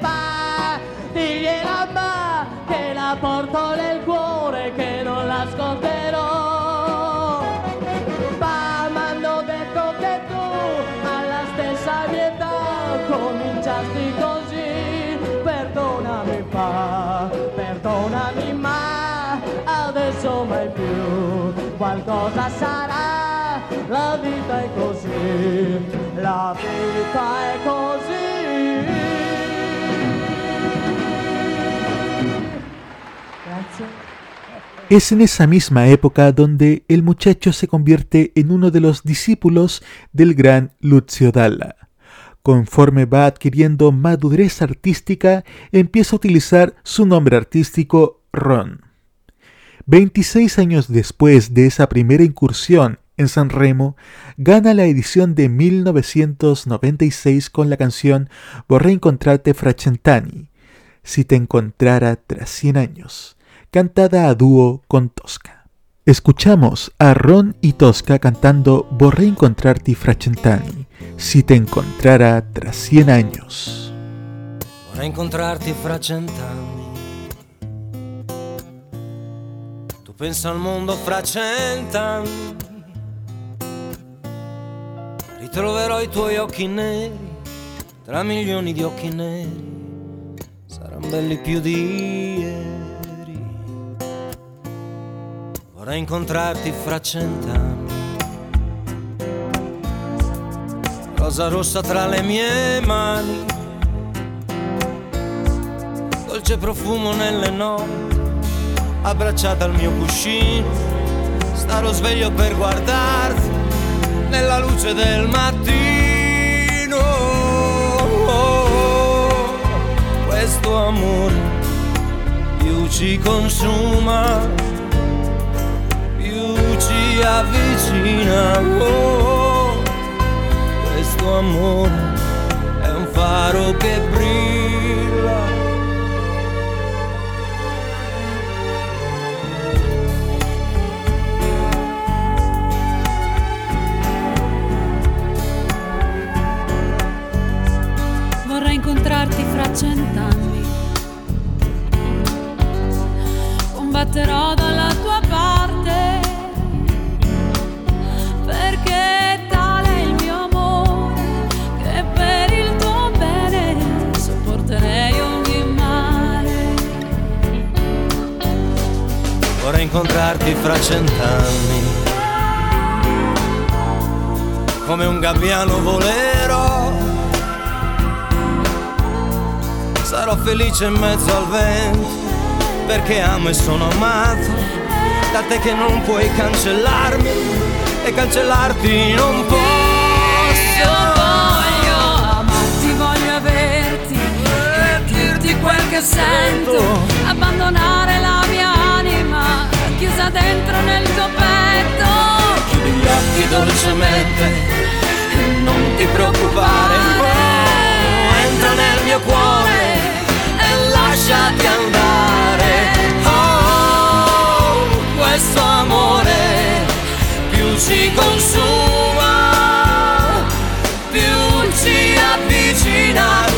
Pa, digliela ma che la porto nel cuore la la. Es en esa misma época donde el muchacho se convierte en uno de los discípulos del gran Lucio Dalla. Conforme va adquiriendo madurez artística, empieza a utilizar su nombre artístico Ron. 26 años después de esa primera incursión en San Remo, gana la edición de 1996 con la canción Vorrei incontrarte Fracentani, si te encontrara tras 100 años, cantada a dúo con Tosca. Escuchamos a Ron y Tosca cantando Vorrei incontrarti Fracentani, si te encontrara tras 100 años. Vorrei incontrarti fra cent'anni. Tu pensa al mondo fra cent'anni. Ritroverò i tuoi occhi neri tra milioni di occhi neri. Saranno belli più di ieri. Vorrei incontrarti fra cent'anni. Rosa rossa tra le mie mani dolce profumo nelle notti, abbracciata al mio cuscino, starò sveglio per guardarti nella luce del mattino. Questo amore più ci consuma, più ci avvicina. Questo amore è un faro che brilla. Incontrarti fra cent'anni. Combatterò dalla tua parte, perché tale è il mio amore, che per il tuo bene sopporterei ogni male. Vorrei incontrarti fra cent'anni. Come un gabbiano volerò. Sarò felice in mezzo al vento. Perché amo e sono amato. Da te che non puoi cancellarmi. E cancellarti non posso. Io voglio amarti, voglio averti e dirti quel che sento, abbandonare la mia anima chiusa dentro nel tuo petto. Chiudi gli occhi dolcemente. e Non ti preoccupare. Entra nel mio cuore. Lasciati andare. Oh, questo amore più ci consuma, più ci avvicina.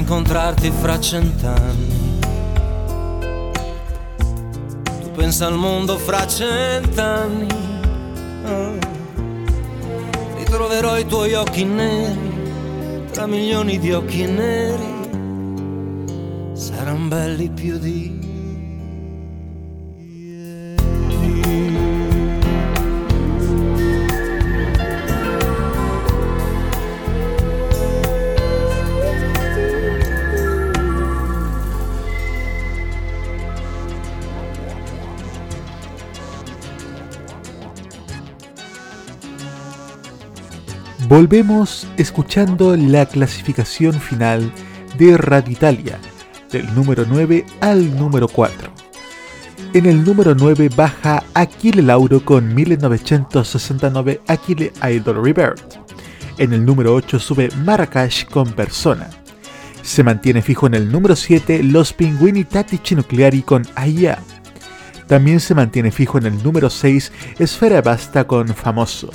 Incontrarti fra cent'anni. Tu pensa al mondo fra cent'anni. Ritroverò i tuoi occhi neri tra milioni di occhi neri. Saranno belli più di Volvemos escuchando la clasificación final de Radio Italia, del número 9 al número 4. En el número 9 baja Aquile Lauro con 1969 Aquile Idol Revert. En el número 8 sube Marrakech con Persona. Se mantiene fijo en el número 7 Los Pinguini Tattici Nucleari con Aya. También se mantiene fijo en el número 6 Esfera Basta con Famoso.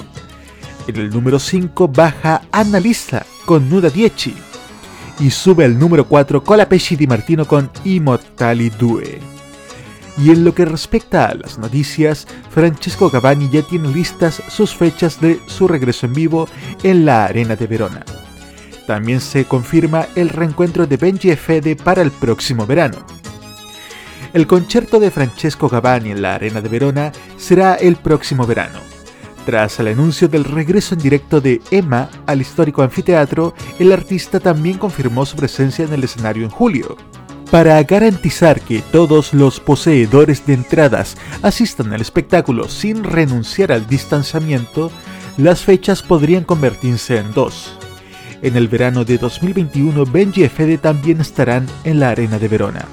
En el número 5 baja Annalisa con Nuda Dieci. Y sube al número 4 Colapesci Di Martino con Immortali 2. Y en lo que respecta a las noticias, Francesco Cavani ya tiene listas sus fechas de su regreso en vivo en la Arena de Verona. También se confirma el reencuentro de Benji Fede para el próximo verano. El concierto de Francesco Cavani en la Arena de Verona será el próximo verano. Tras el anuncio del regreso en directo de Emma al histórico anfiteatro, el artista también confirmó su presencia en el escenario en julio. Para garantizar que todos los poseedores de entradas asistan al espectáculo sin renunciar al distanciamiento, las fechas podrían convertirse en dos. En el verano de 2021, Benji y Fede también estarán en la Arena de Verona.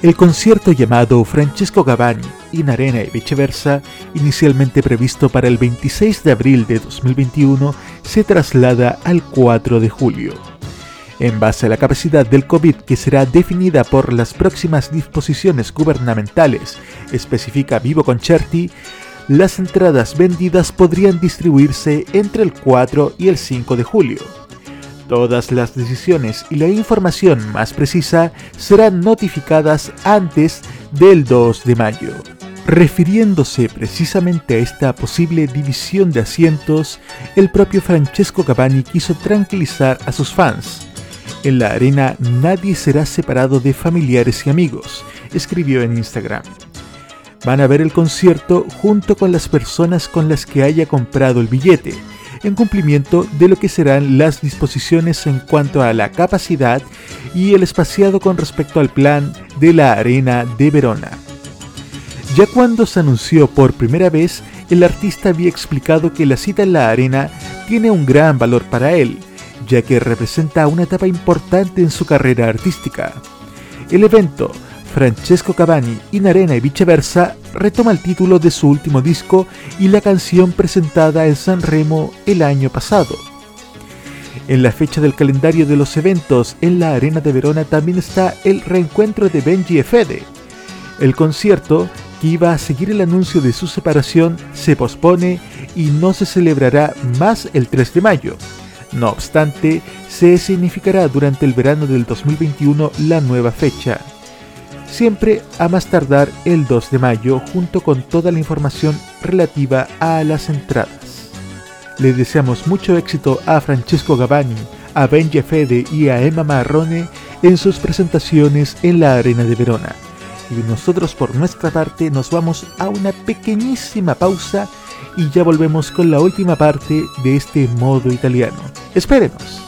El concierto llamado Francesco Gavani in Arena y viceversa, inicialmente previsto para el 26 de abril de 2021, se traslada al 4 de julio. En base a la capacidad del COVID que será definida por las próximas disposiciones gubernamentales, especifica Vivo Concerti, las entradas vendidas podrían distribuirse entre el 4 y el 5 de julio. Todas las decisiones y la información más precisa serán notificadas antes del 2 de mayo. Refiriéndose precisamente a esta posible división de asientos, el propio Francesco Cavani quiso tranquilizar a sus fans. En la arena nadie será separado de familiares y amigos, escribió en Instagram. Van a ver el concierto junto con las personas con las que haya comprado el billete, en cumplimiento de lo que serán las disposiciones en cuanto a la capacidad y el espaciado con respecto al plan de la Arena de Verona. Ya cuando se anunció por primera vez, el artista había explicado que la cita en la arena tiene un gran valor para él, ya que representa una etapa importante en su carrera artística. El evento, Francesco Cavani in Arena y viceversa, retoma el título de su último disco y la canción presentada en San Remo el año pasado. En la fecha del calendario de los eventos en la Arena de Verona también está el reencuentro de Benji y Fede. El concierto, que iba a seguir el anuncio de su separación, se pospone y no se celebrará más el 3 de mayo. No obstante, se significará durante el verano del 2021 la nueva fecha siempre a más tardar el 2 de mayo junto con toda la información relativa a las entradas. Le deseamos mucho éxito a Francesco Gavani, a Benji Fede y a Emma Marrone en sus presentaciones en la Arena de Verona. Y nosotros por nuestra parte nos vamos a una pequeñísima pausa y ya volvemos con la última parte de este modo italiano. Espérenos.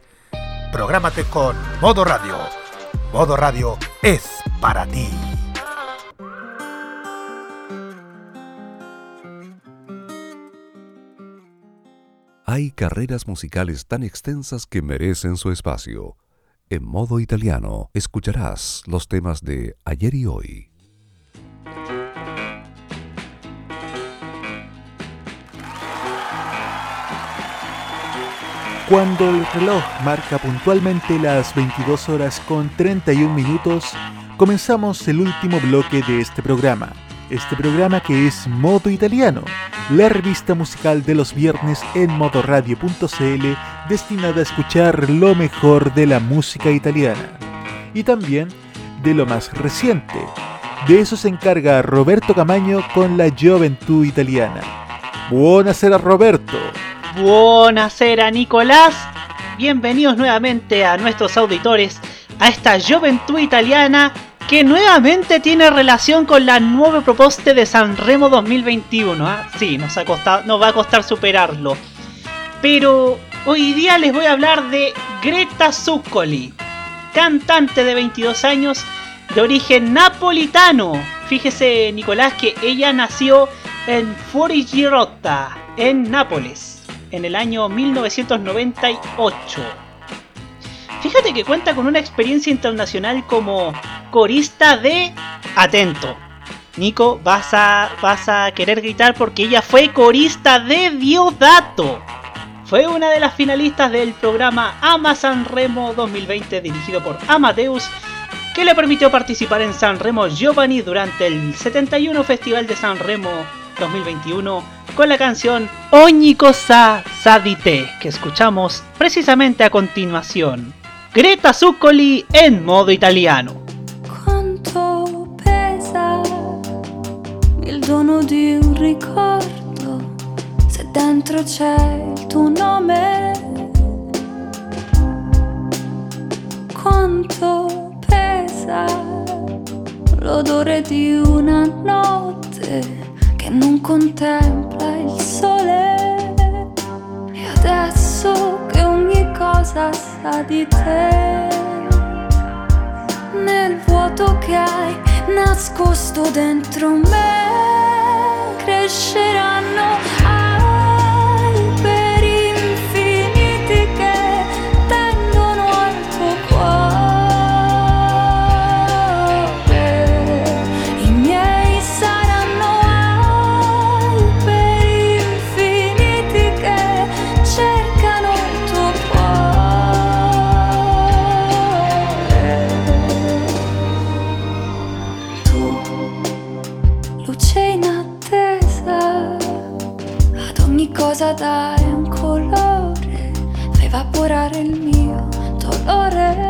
Prográmate con Modo Radio. Modo Radio es para ti. Hay carreras musicales tan extensas que merecen su espacio. En modo italiano escucharás los temas de ayer y hoy. Cuando el reloj marca puntualmente las 22 horas con 31 minutos, comenzamos el último bloque de este programa. Este programa que es Modo Italiano, la revista musical de los viernes en modoradio.cl destinada a escuchar lo mejor de la música italiana y también de lo más reciente. De eso se encarga Roberto Camaño con la Juventud Italiana. Buonasera Roberto. Buonasera Nicolás, bienvenidos nuevamente a nuestros auditores a esta juventud italiana que nuevamente tiene relación con la nueva propuesta de Sanremo 2021. ¿ah? Sí, nos va a costar superarlo. Pero hoy día les voy a hablar de Greta Zuccoli, cantante de 22 años de origen napolitano. Fíjese Nicolás que ella nació en Fuorigirotta, en Nápoles en el año 1998. Fíjate que cuenta con una experiencia internacional como corista de... Atento. Nico, vas a, vas a querer gritar porque ella fue corista de Diodato. Fue una de las finalistas del programa Ama San Remo 2020 dirigido por Amadeus que le permitió participar en San Remo Giovanni durante el 71 Festival de San Remo 2021 con la canción Ogni cosa sa di te, que escuchamos precisamente a continuación. Greta Zuccoli en modo italiano. Quanto pesa il dono di un ricordo se dentro c'è il tuo nome? Quanto pesa l'odore di una notte? Non contempla il sole. E adesso che ogni cosa sa di te, nel vuoto che hai nascosto dentro me, cresceranno. Dai un colore, fai evaporare il mio dolore.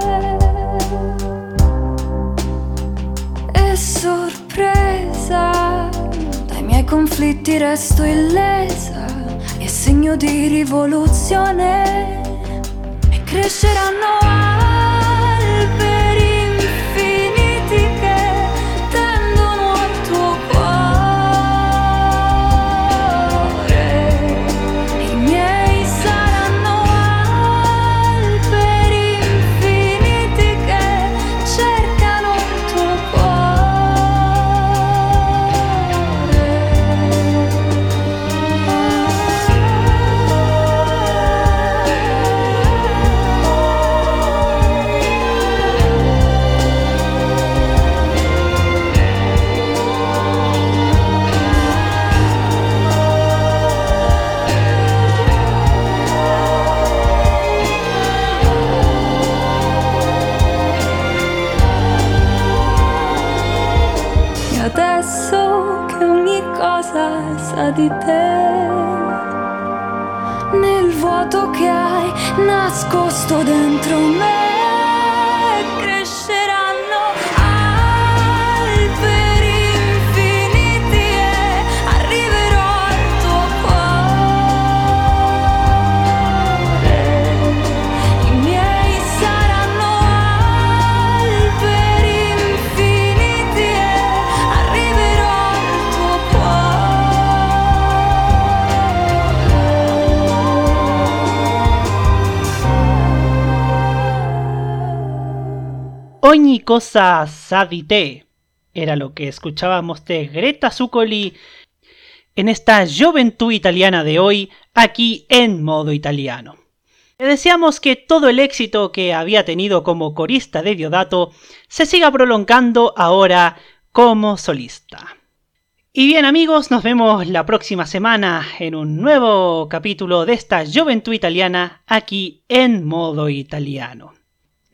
E sorpresa, dai miei conflitti resto illesa, e segno di rivoluzione, e cresceranno di dentro me. Cosa sa di te. Era lo que escuchábamos de Greta Zuccoli en esta juventud italiana de hoy, aquí en modo italiano. Le deseamos que todo el éxito que había tenido como corista de Diodato se siga prolongando ahora como solista. Y bien amigos, nos vemos la próxima semana en un nuevo capítulo de esta juventud italiana aquí en modo italiano.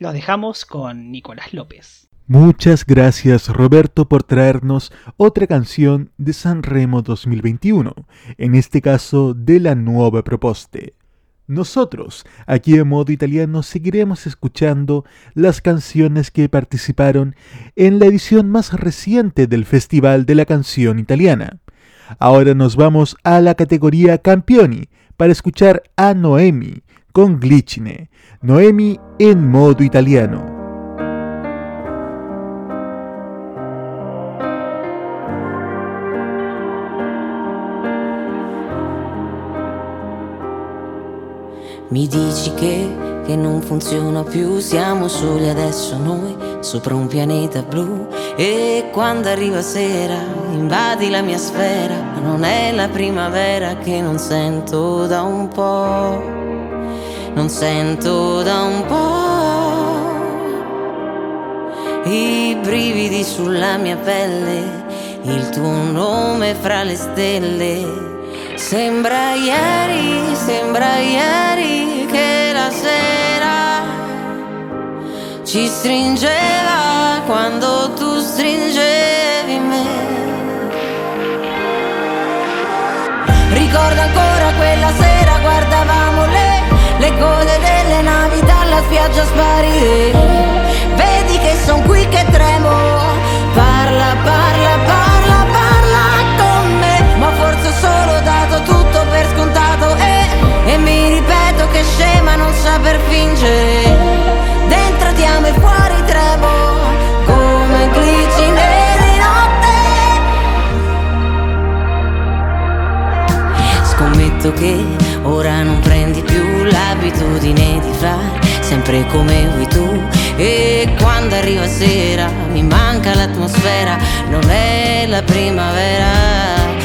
Lo dejamos con Nicolás López. Muchas gracias Roberto por traernos otra canción de Sanremo 2021, en este caso de la nueva proposte. Nosotros, aquí en modo italiano, seguiremos escuchando las canciones que participaron en la edición más reciente del Festival de la Canción Italiana. Ahora nos vamos a la categoría Campioni para escuchar a Noemi con Glicine. Noemi en modo italiano. Mi dici che, che non funziona più, siamo soli adesso noi, sopra un pianeta blu. E quando arriva sera, invadi la mia sfera, non è la primavera che non sento da un po', non sento da un po'. I brividi sulla mia pelle, il tuo nome fra le stelle. Sembra ieri, sembra ieri che la sera ci stringeva quando tu stringevi me. Ricordo ancora quella sera, navi dalla spiaggia sparire. Vedi che son qui che tremo, parla, parla, parla, parla con me, ma forse ho solo dato tutto per scontato e, e mi ripeto che scema non saper fingere. Dentro ti amo e fuori tremo, come glicine di notte. Scommetto che ora non prendi più l'abitudine di fare sempre come vuoi tu e quando arriva sera mi manca l'atmosfera, non è la primavera.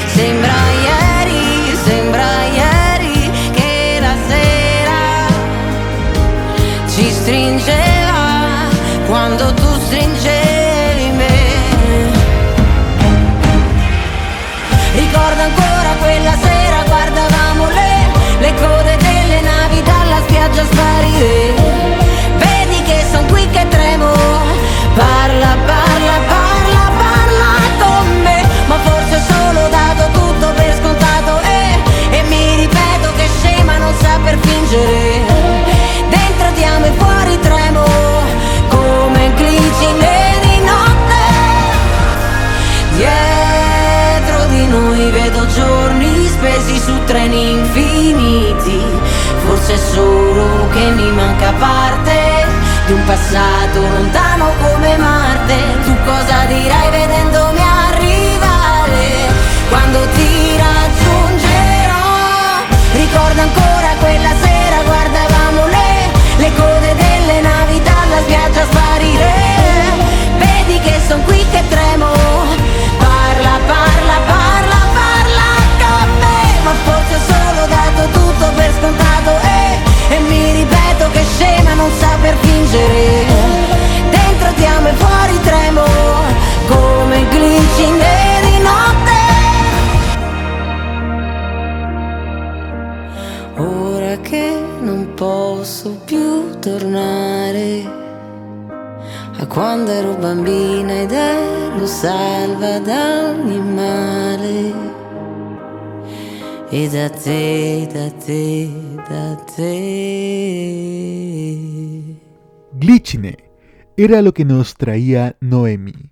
Sembra ieri, sembra ieri che la sera ci stringeva quando tu stringevi me. Ricordo ancora sparire. Vedi che son qui che tremo, parla, parla, parla, parla con me. Ma forse ho solo dato tutto per scontato e, e mi ripeto che scema non saper fingere. Dentro ti amo e fuori tremo, come glicine di notte. Dietro di noi vedo giorni spesi su treni infiniti. Forse è solo che mi manca parte di un passato lontano come Marte. Tu cosa dirai vedendomi arrivare? Quando ti raggiungerò, ricordo ancora quella sera, guardavamo le, le code delle navi dalla spiaggia sparire. Vedi che son qui che tremo, saper fingere. Dentro ti amo e fuori tremo, come glicine di notte. Ora che non posso più tornare a quando ero bambina ed ero salva da ogni male. e da te, da te, da te. Glitchine era lo que nos traía Noemi.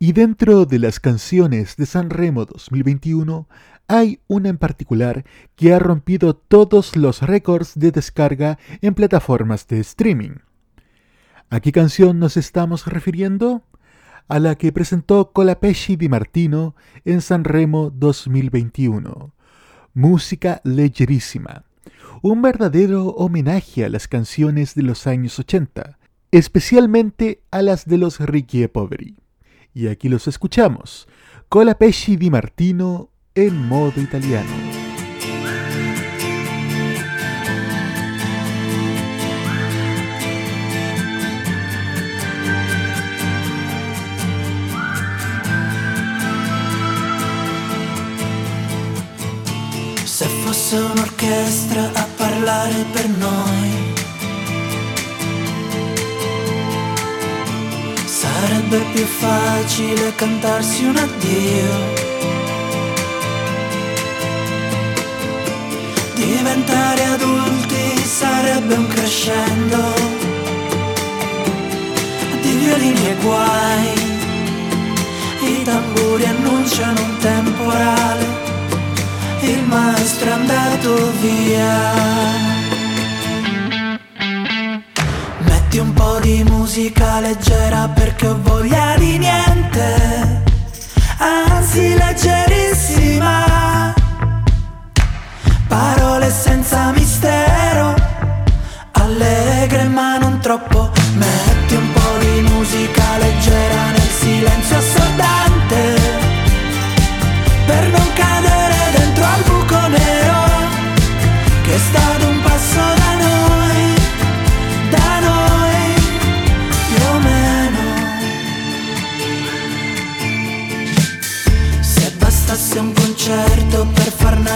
Y dentro de las canciones de San Remo 2021 hay una en particular que ha rompido todos los récords de descarga en plataformas de streaming. ¿A qué canción nos estamos refiriendo? A la que presentó Colapesci Di Martino en San Remo 2021. Música legerísima. Un verdadero homenaje a las canciones de los años 80, especialmente a las de los Ricky Poveri. Y aquí los escuchamos. Colapesci Di Martino en modo italiano. Se fosse un'orchestra a parlare per noi, sarebbe più facile cantarsi un addio. Diventare adulti sarebbe un crescendo di violini e guai. I tamburi annunciano un temporale, il maestro è andato via. Metti un po' di musica leggera perché ho voglia di niente, anzi leggerissima. Parole senza mistero, allegre ma non troppo. Metti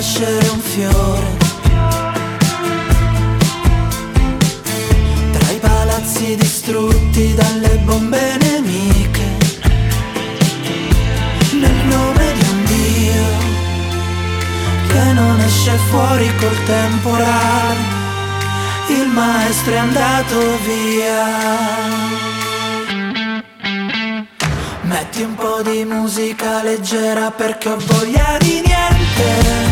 nascere un fiore. Tra i palazzi distrutti dalle bombe nemiche. Nel nome di un Dio che non esce fuori col temporale. Il maestro è andato via. Metti un po' di musica leggera perché ho voglia di niente,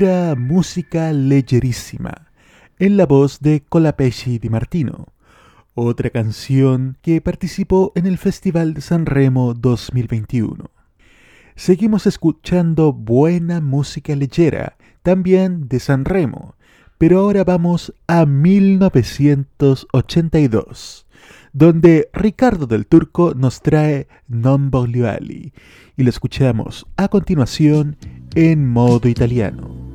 Música legerísima, en la voz de Colapesci Di Martino, otra canción que participó en el Festival de San Remo 2021. Seguimos escuchando buena música leyera, también de San Remo, pero ahora vamos a 1982, donde Ricardo del Turco nos trae Non voglio y lo escuchamos a continuación en modo italiano.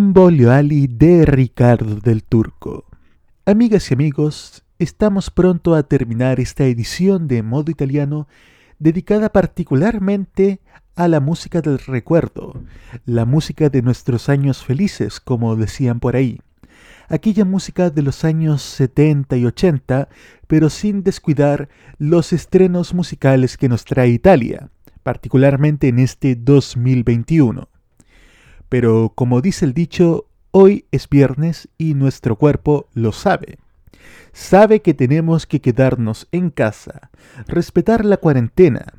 Non voglio ali de Ricardo del Turco. Amigas y amigos, estamos pronto a terminar esta edición de modo italiano dedicada particularmente a la música del recuerdo, la música de nuestros años felices, como decían por ahí. Aquella música de los años 70 y 80, pero sin descuidar los estrenos musicales que nos trae Italia, particularmente en este 2021. Pero como dice el dicho, hoy es viernes y nuestro cuerpo lo sabe sabe que tenemos que quedarnos en casa, respetar la cuarentena.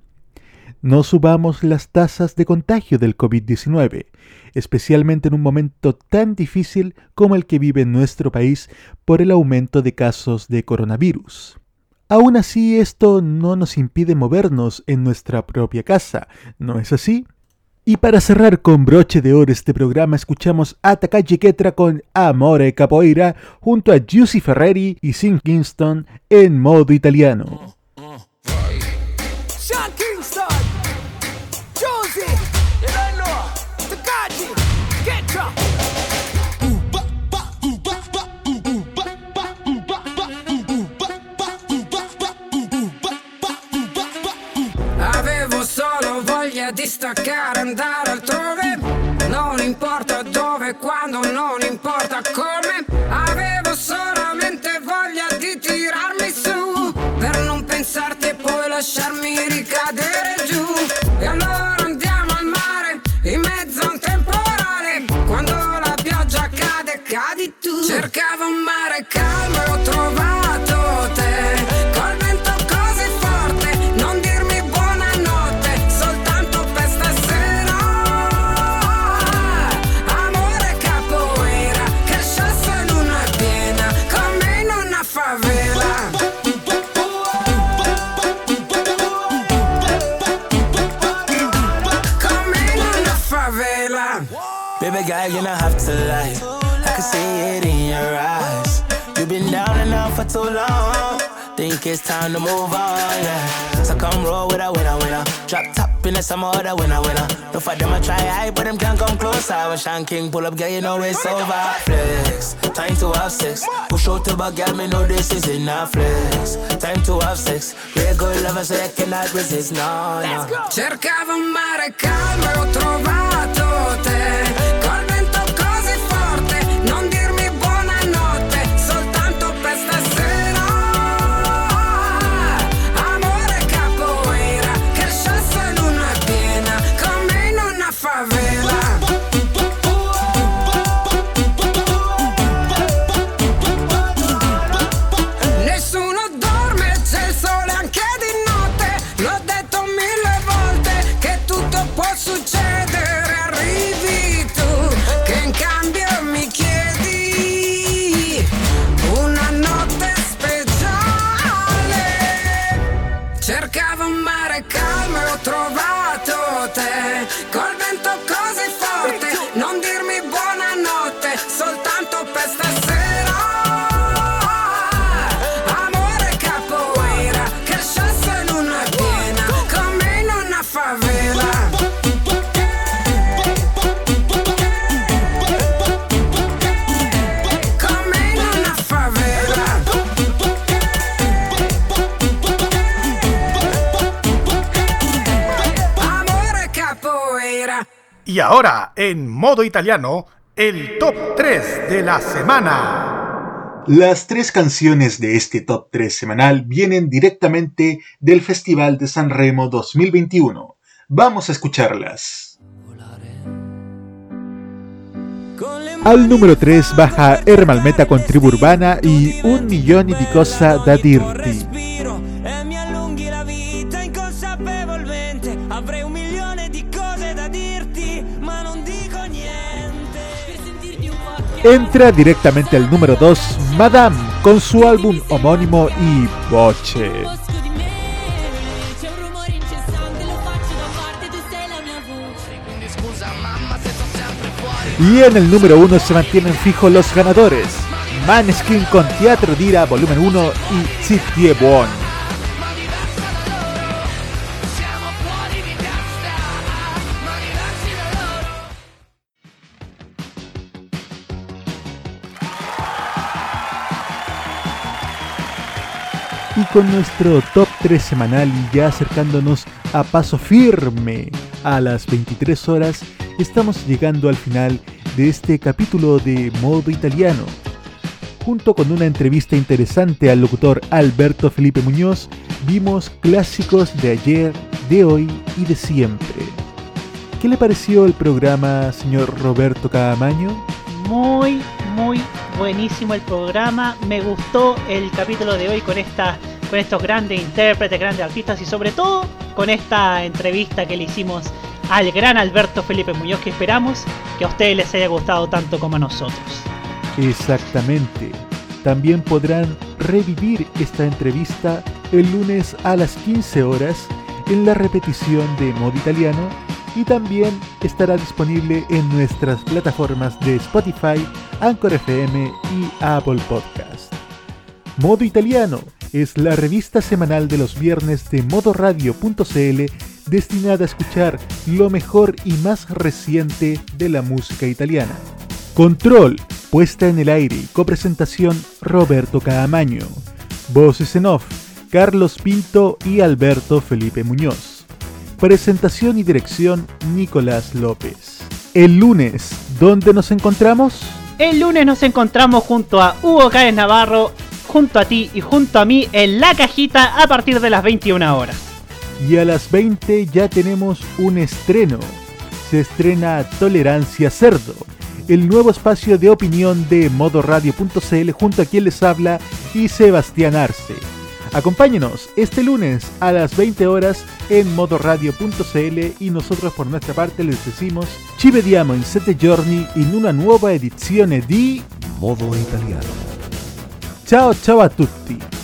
No subamos las tasas de contagio del COVID-19, especialmente en un momento tan difícil como el que vive nuestro país por el aumento de casos de coronavirus. Aún así, esto no nos impide movernos en nuestra propia casa, ¿no es así? Y para cerrar con broche de oro este programa, escuchamos a Takashi Ketra con Amore Capoeira junto a Giusy Ferreri y Sin Kingston en modo italiano. Staccare, andare altrove. Non importa dove, quando, non importa come. Avevo solamente voglia di tirarmi su. Per non pensarti e poi lasciarmi ricadere giù. E allora andiamo al mare, in mezzo a un temporale. Quando la pioggia cade, cadi tu. Cercavo un mare calmo Baby girl, you don't have to lie. I can see it in your eyes. You've been down and out for too long. Think it's time to move on, yeah. So come roll with a winner, winner. Drop top in the summer, the winner, winner. No for them, I try high, but them can't come closer. When Sean King pull up, girl, you know it's over. Flex, time to have sex. Push out to back, girl, me know this is enough. Flex, time to have sex. Good lover, so you cannot resist, no, no. Cercavo un mare calmo ho trovato Y ahora, en modo italiano, el top 3 de la semana. Las tres canciones de este top 3 semanal vienen directamente del Festival de San Remo 2021. Vamos a escucharlas. Al número 3 baja Ermalmeta con Tribu Urbana y Un Millón di Cosa da Dirti. Entra directamente al número 2 Madame con su álbum homónimo y fuori. Y en el número 1 se mantienen fijos los ganadores. Maneskin con Teatro Dira Volumen 1 y Zitti Buon. Con nuestro top 3 semanal y ya acercándonos a paso firme a las 23 horas, estamos llegando al final de este capítulo de Modo Italiano. Junto con una entrevista interesante al locutor Alberto Felipe Muñoz, vimos clásicos de ayer, de hoy y de siempre. ¿Qué le pareció el programa, señor Roberto Cadamaño? Muy, muy buenísimo el programa. Me gustó el capítulo de hoy con esta, con estos grandes intérpretes, grandes artistas y sobre todo con esta entrevista que le hicimos al gran Alberto Felipe Muñoz que esperamos que a ustedes les haya gustado tanto como a nosotros. Exactamente. También podrán revivir esta entrevista el lunes a las 15 horas en la repetición de Modo Italiano y también estará disponible en nuestras plataformas de Spotify, Anchor FM y Apple Podcast. Modo Italiano es la revista semanal de los viernes de modoradio.cl destinada a escuchar lo mejor y más reciente de la música italiana. Control, puesta en el aire y copresentación Roberto Caamaño. Voces en off, Carlos Pinto y Alberto Felipe Muñoz. Presentación y dirección Nicolás López. El lunes, ¿dónde nos encontramos? El lunes nos encontramos junto a Hugo Cáez Navarro, junto a ti y junto a mí en la cajita a partir de las 21 horas. Y a las 20 ya tenemos un estreno. Se estrena Tolerancia Cerdo, el nuevo espacio de opinión de modoradio.cl junto a quien les habla y Sebastián Arce. Acompáñenos este lunes a las 20 horas en modoradio.cl y nosotros por nuestra parte les decimos ci vediamo in sette giorni in una nuova edizione di Modo Italiano. Ciao ciao a tutti!